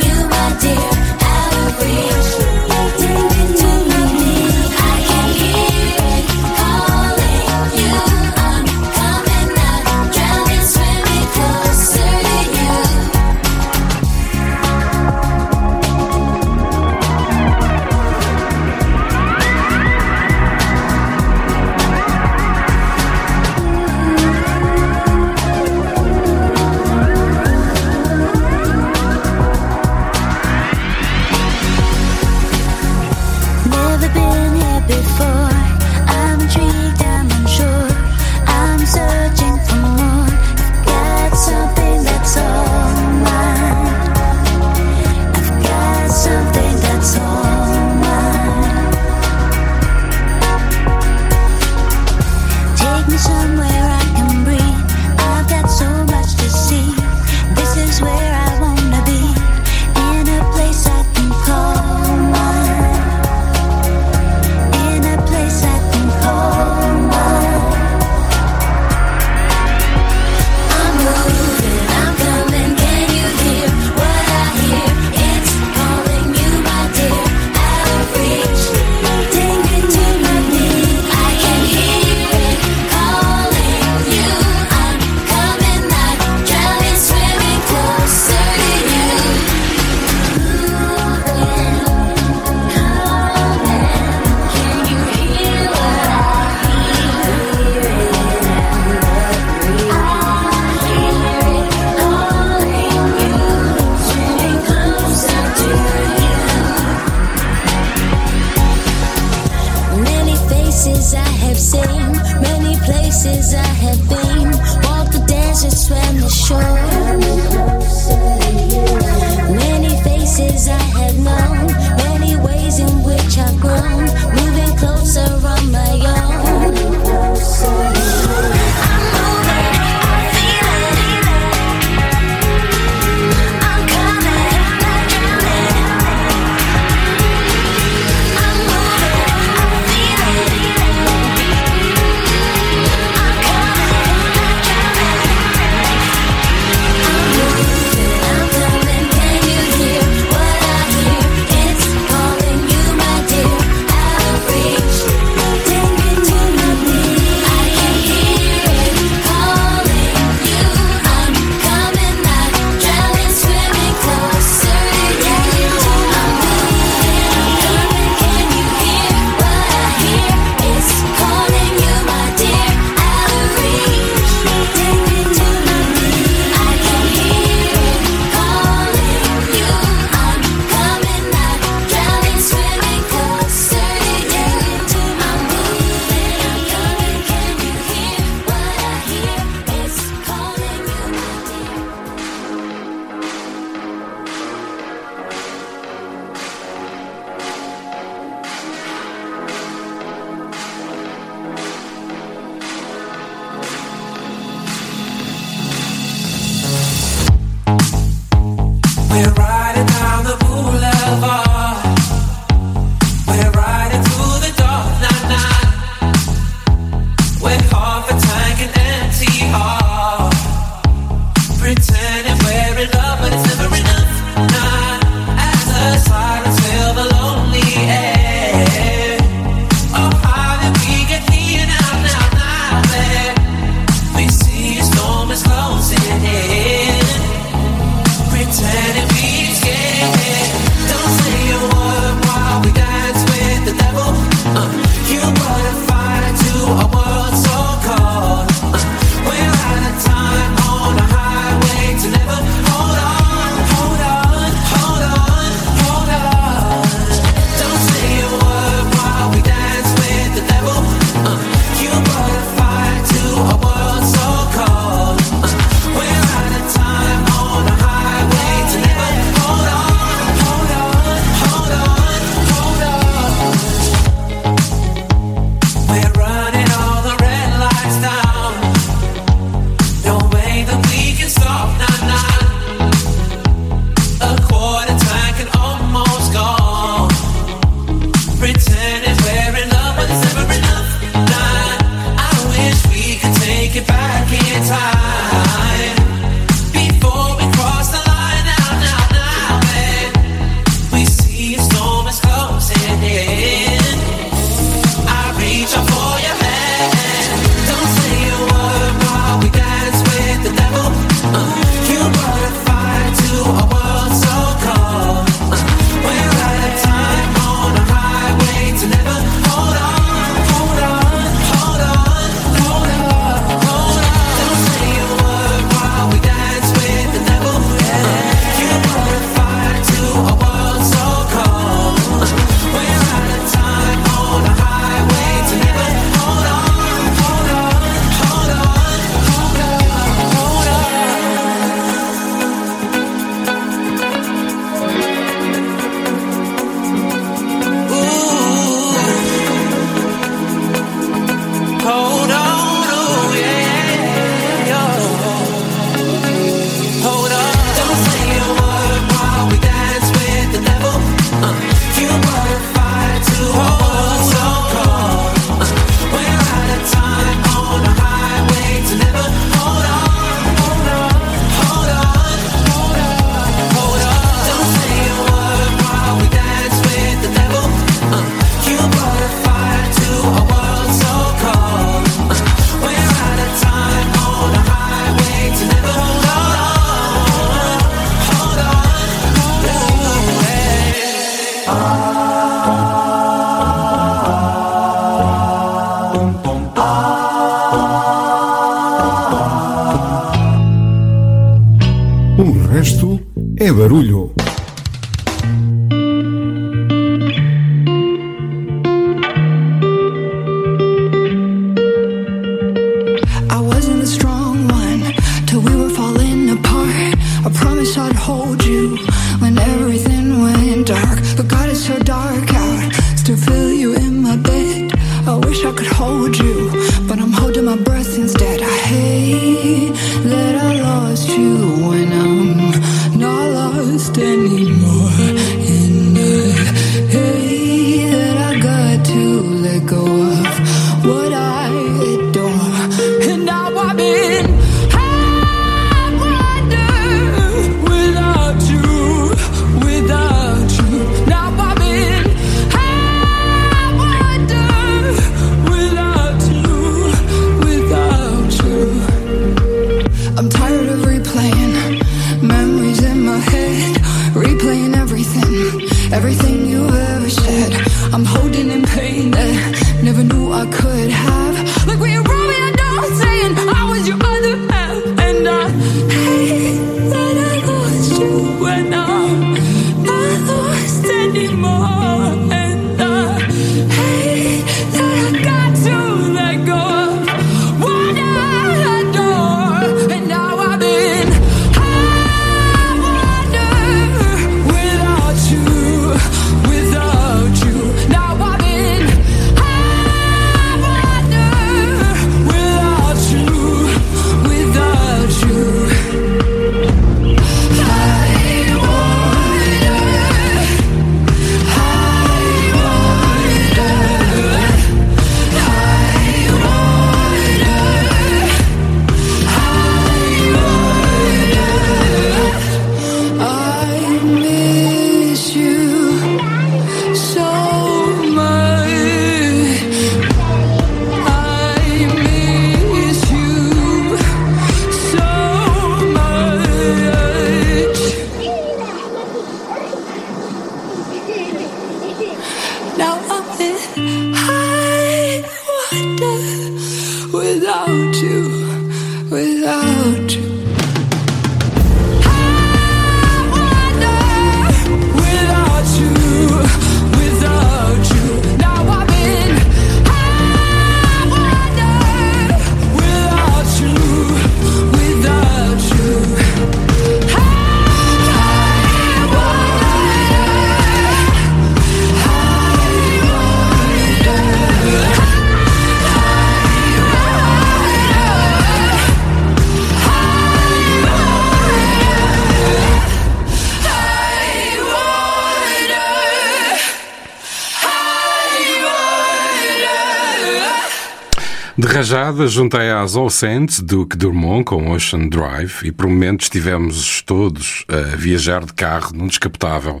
Cajada juntei às All Saints do que com Ocean Drive e por momentos estivemos todos a viajar de carro num descapotável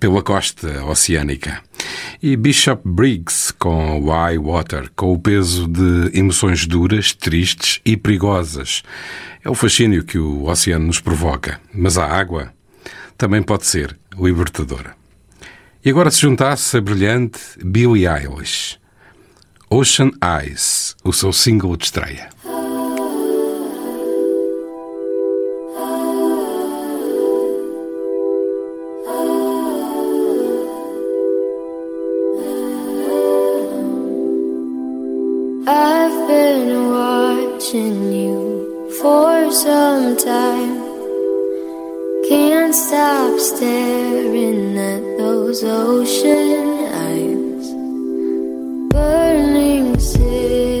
pela costa oceânica. E Bishop Briggs com Why Water, com o peso de emoções duras, tristes e perigosas. É o fascínio que o oceano nos provoca, mas a água também pode ser libertadora. E agora se juntasse a brilhante Billie Eilish. Ocean Eyes, o seu single de estreia. Ocean eyes. Burning city.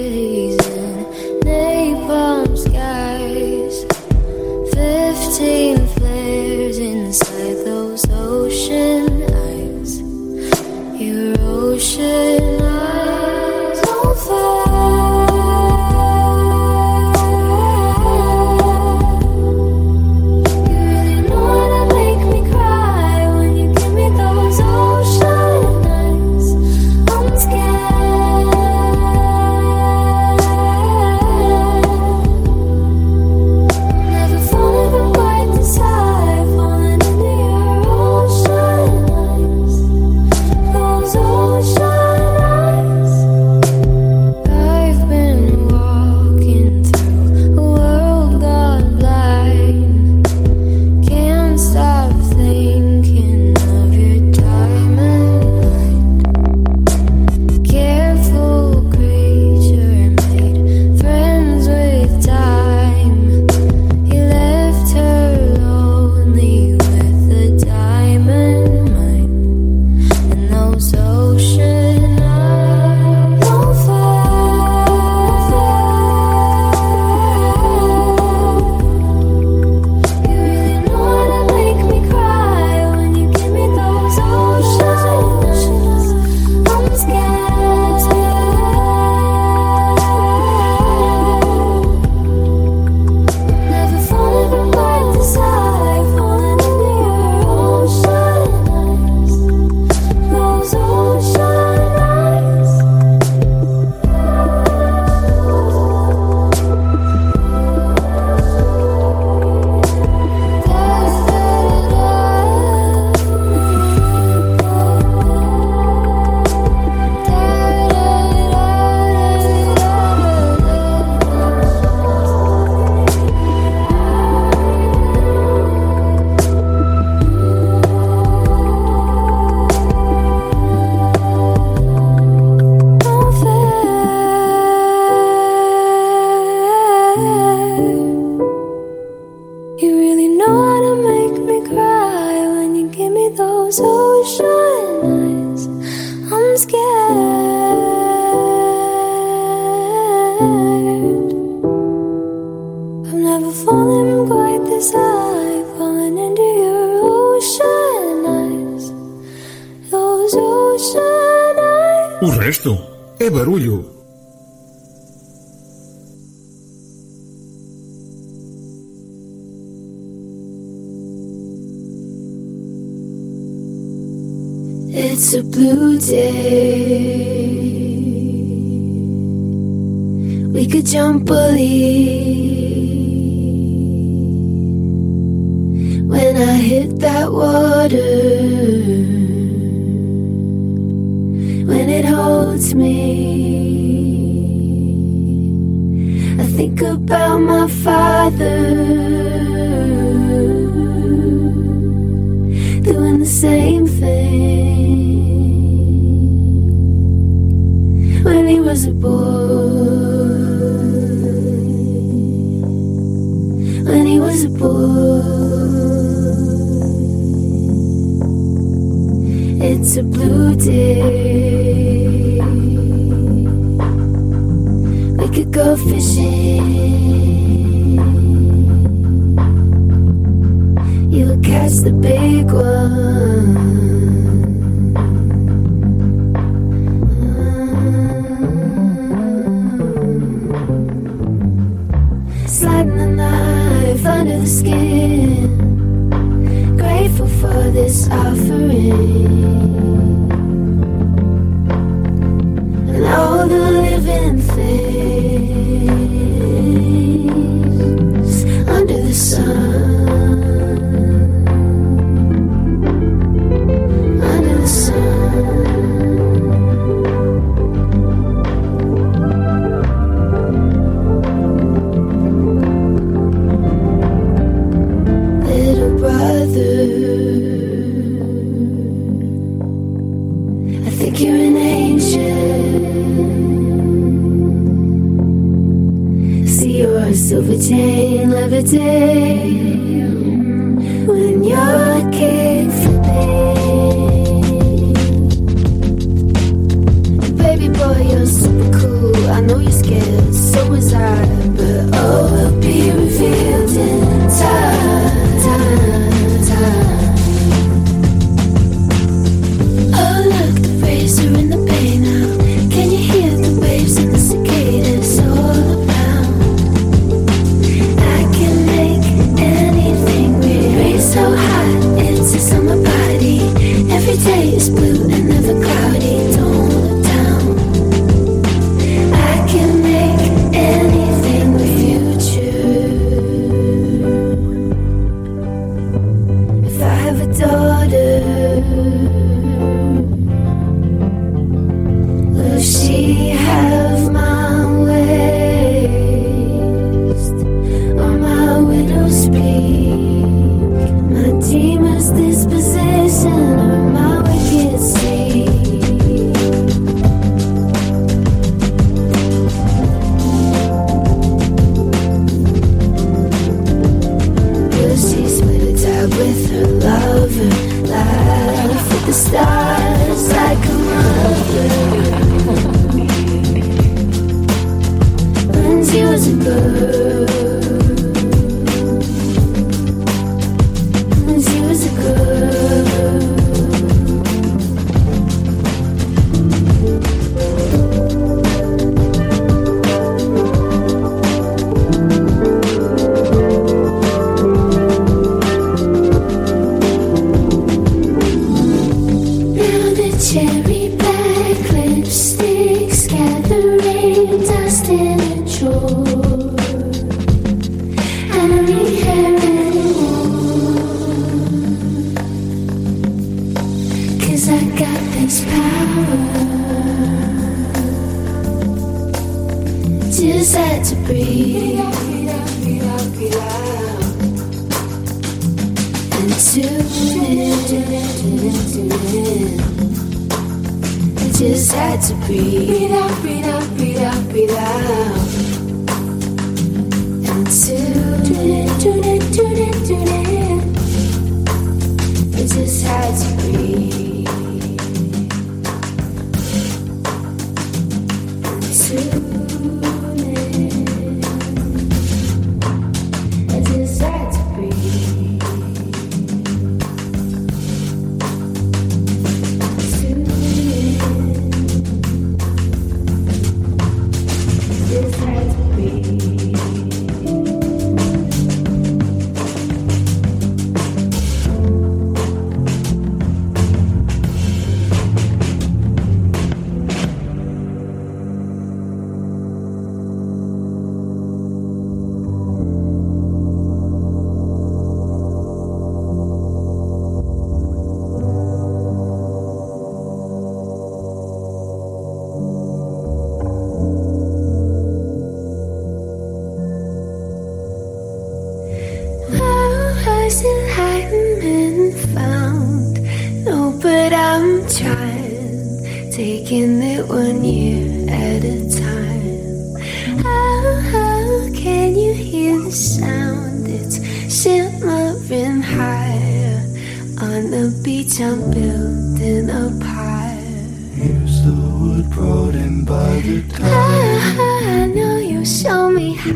by the time. I, I know you show me how.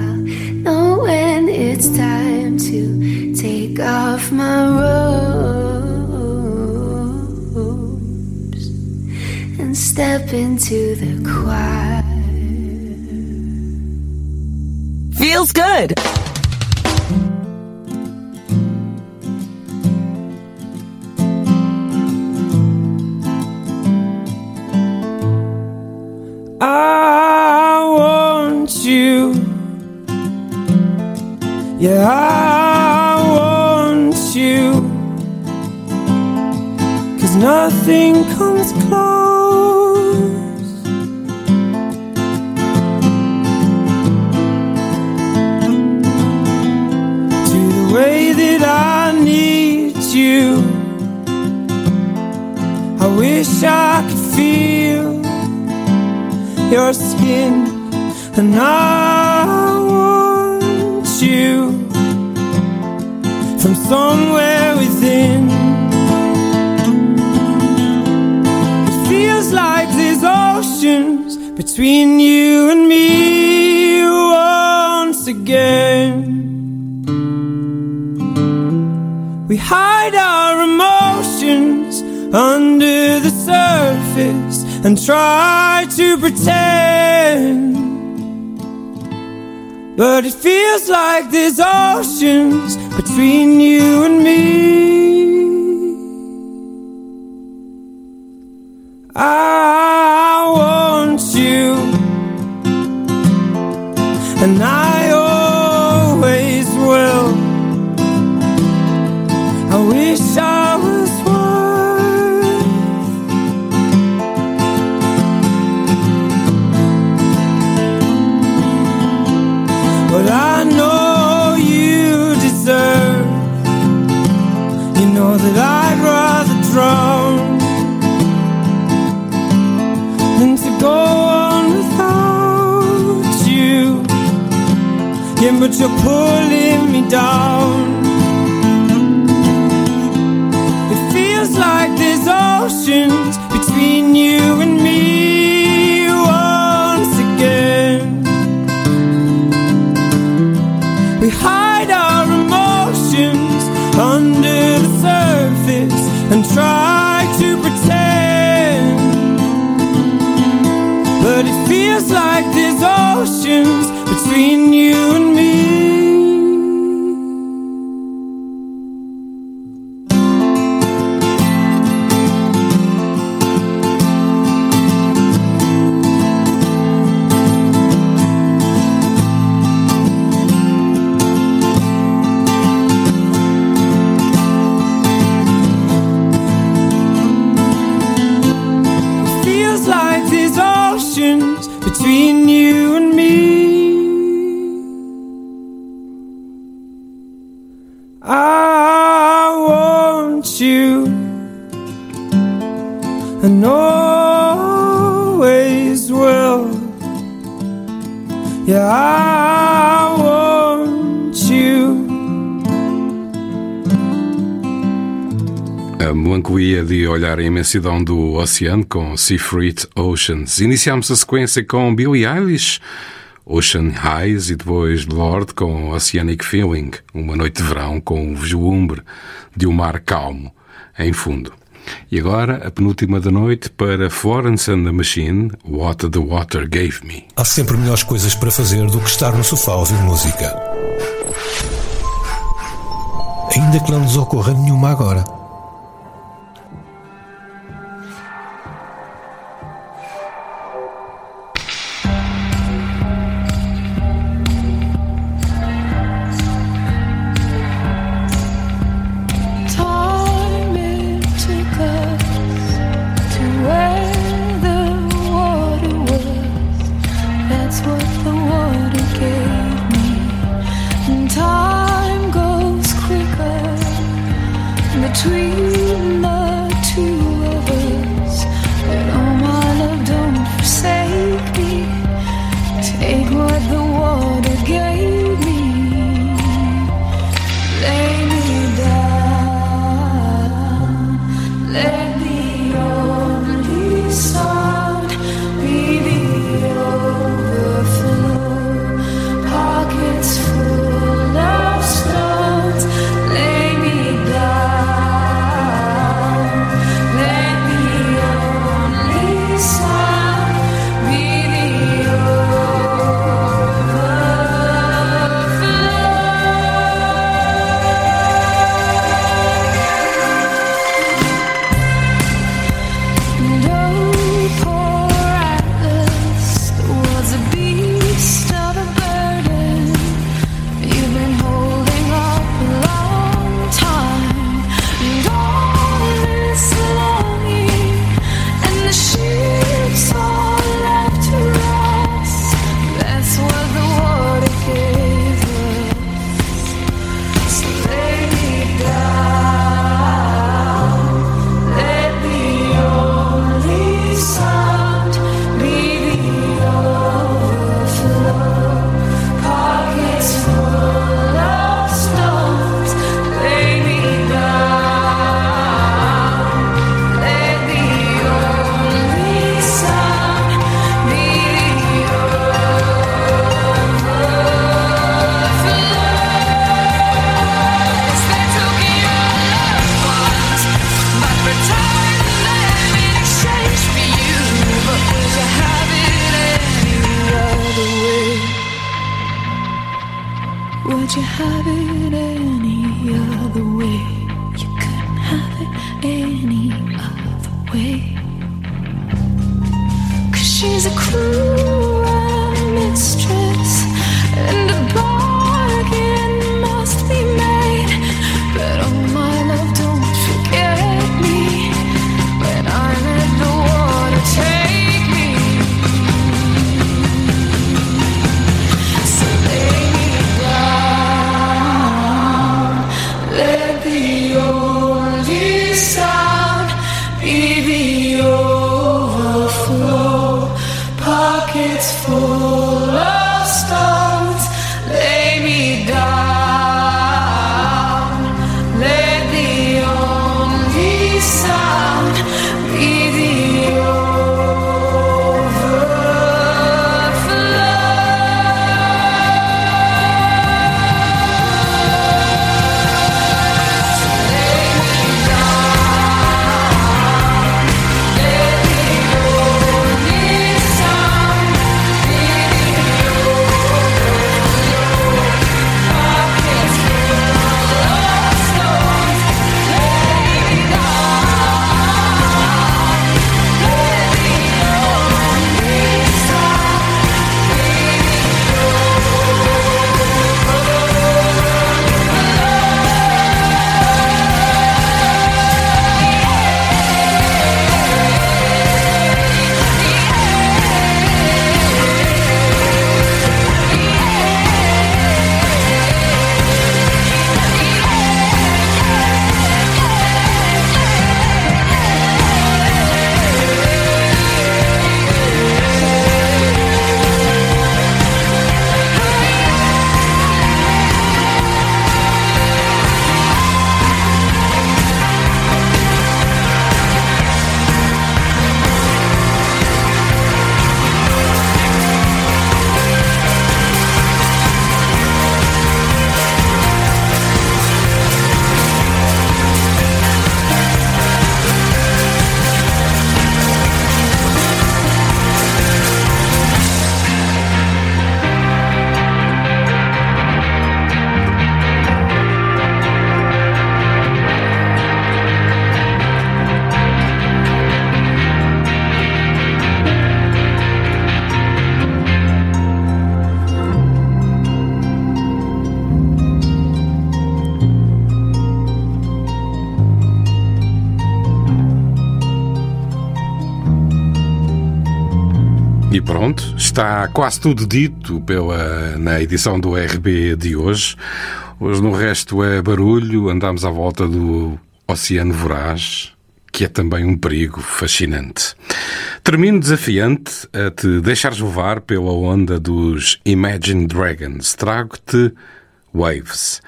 I'll know when it's time to take off my robes and step into the choir. Feels good. Yeah, I want you. Cause nothing comes close. To the way that I need you. I wish I could feel your skin, and I somewhere within. It feels like there's oceans between you and me once again. We hide our emotions under the surface and try to pretend. But it feels like there's oceans between you and me. I want you, and I but you're pulling me down. It feels like there's oceans Yeah, I want you. A melancolia de olhar a imensidão do oceano com Seafruit Oceans. Iniciámos a sequência com Billie Eilish, Ocean Highs e depois Lord com Oceanic Feeling, uma noite de verão com o vislumbre de um mar calmo em fundo. E agora a penúltima da noite para Florence and the Machine, What the Water Gave Me. Há sempre melhores coisas para fazer do que estar no sofá ouvir música. Ainda que não nos ocorra nenhuma agora. Pockets full of stones, quase tudo dito pela, na edição do RB de hoje. Hoje no resto é barulho, andamos à volta do Oceano Voraz, que é também um perigo fascinante. Termino desafiante a te deixares levar pela onda dos Imagine Dragons. Trago-te Waves.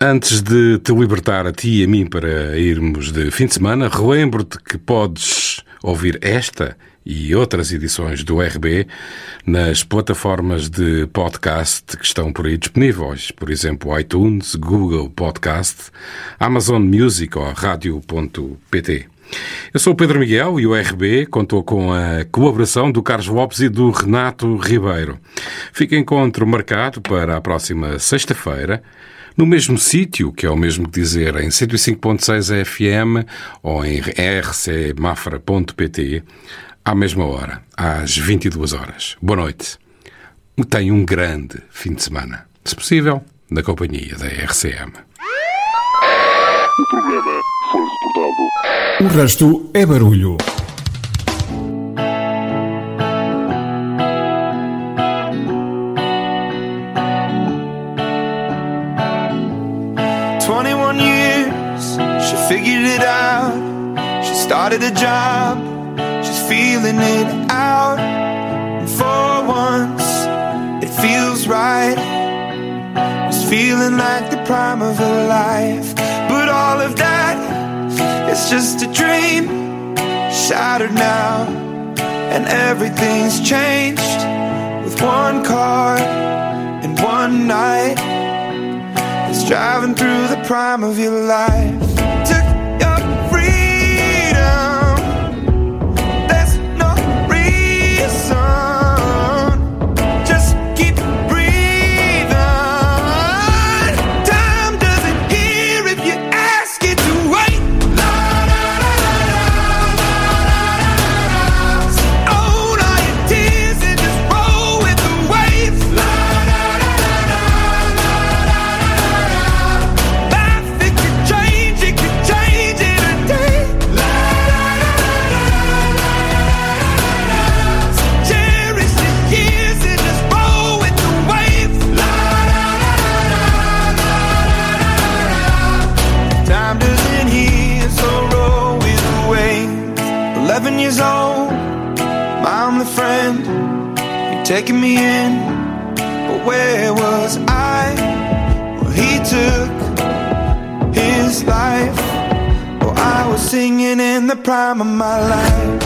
Antes de te libertar a ti e a mim para irmos de fim de semana, relembro-te que podes ouvir esta e outras edições do RB nas plataformas de podcast que estão por aí disponíveis, por exemplo, iTunes, Google Podcast, Amazon Music ou rádio.pt. Eu sou o Pedro Miguel e o RB contou com a colaboração do Carlos Lopes e do Renato Ribeiro. Fica encontro marcado para a próxima sexta-feira, no mesmo sítio, que é o mesmo que dizer em 105.6 FM ou em rcmafra.pt, à mesma hora, às 22 horas. Boa noite. Tenha um grande fim de semana. Se possível, na companhia da RCM. O programa foi reportado. O resto é barulho. Twenty-one years, she figured it out. She started a job, feeling it out. And for once, it feels right. It's feeling like the prime of her life. But all of that is just a dream, shattered now. And everything's changed with one car and one night. It's driving through the prime of your life. end. But where was I? Well, he took his life. Well, I was singing in the prime of my life.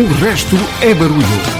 O resto é barulho.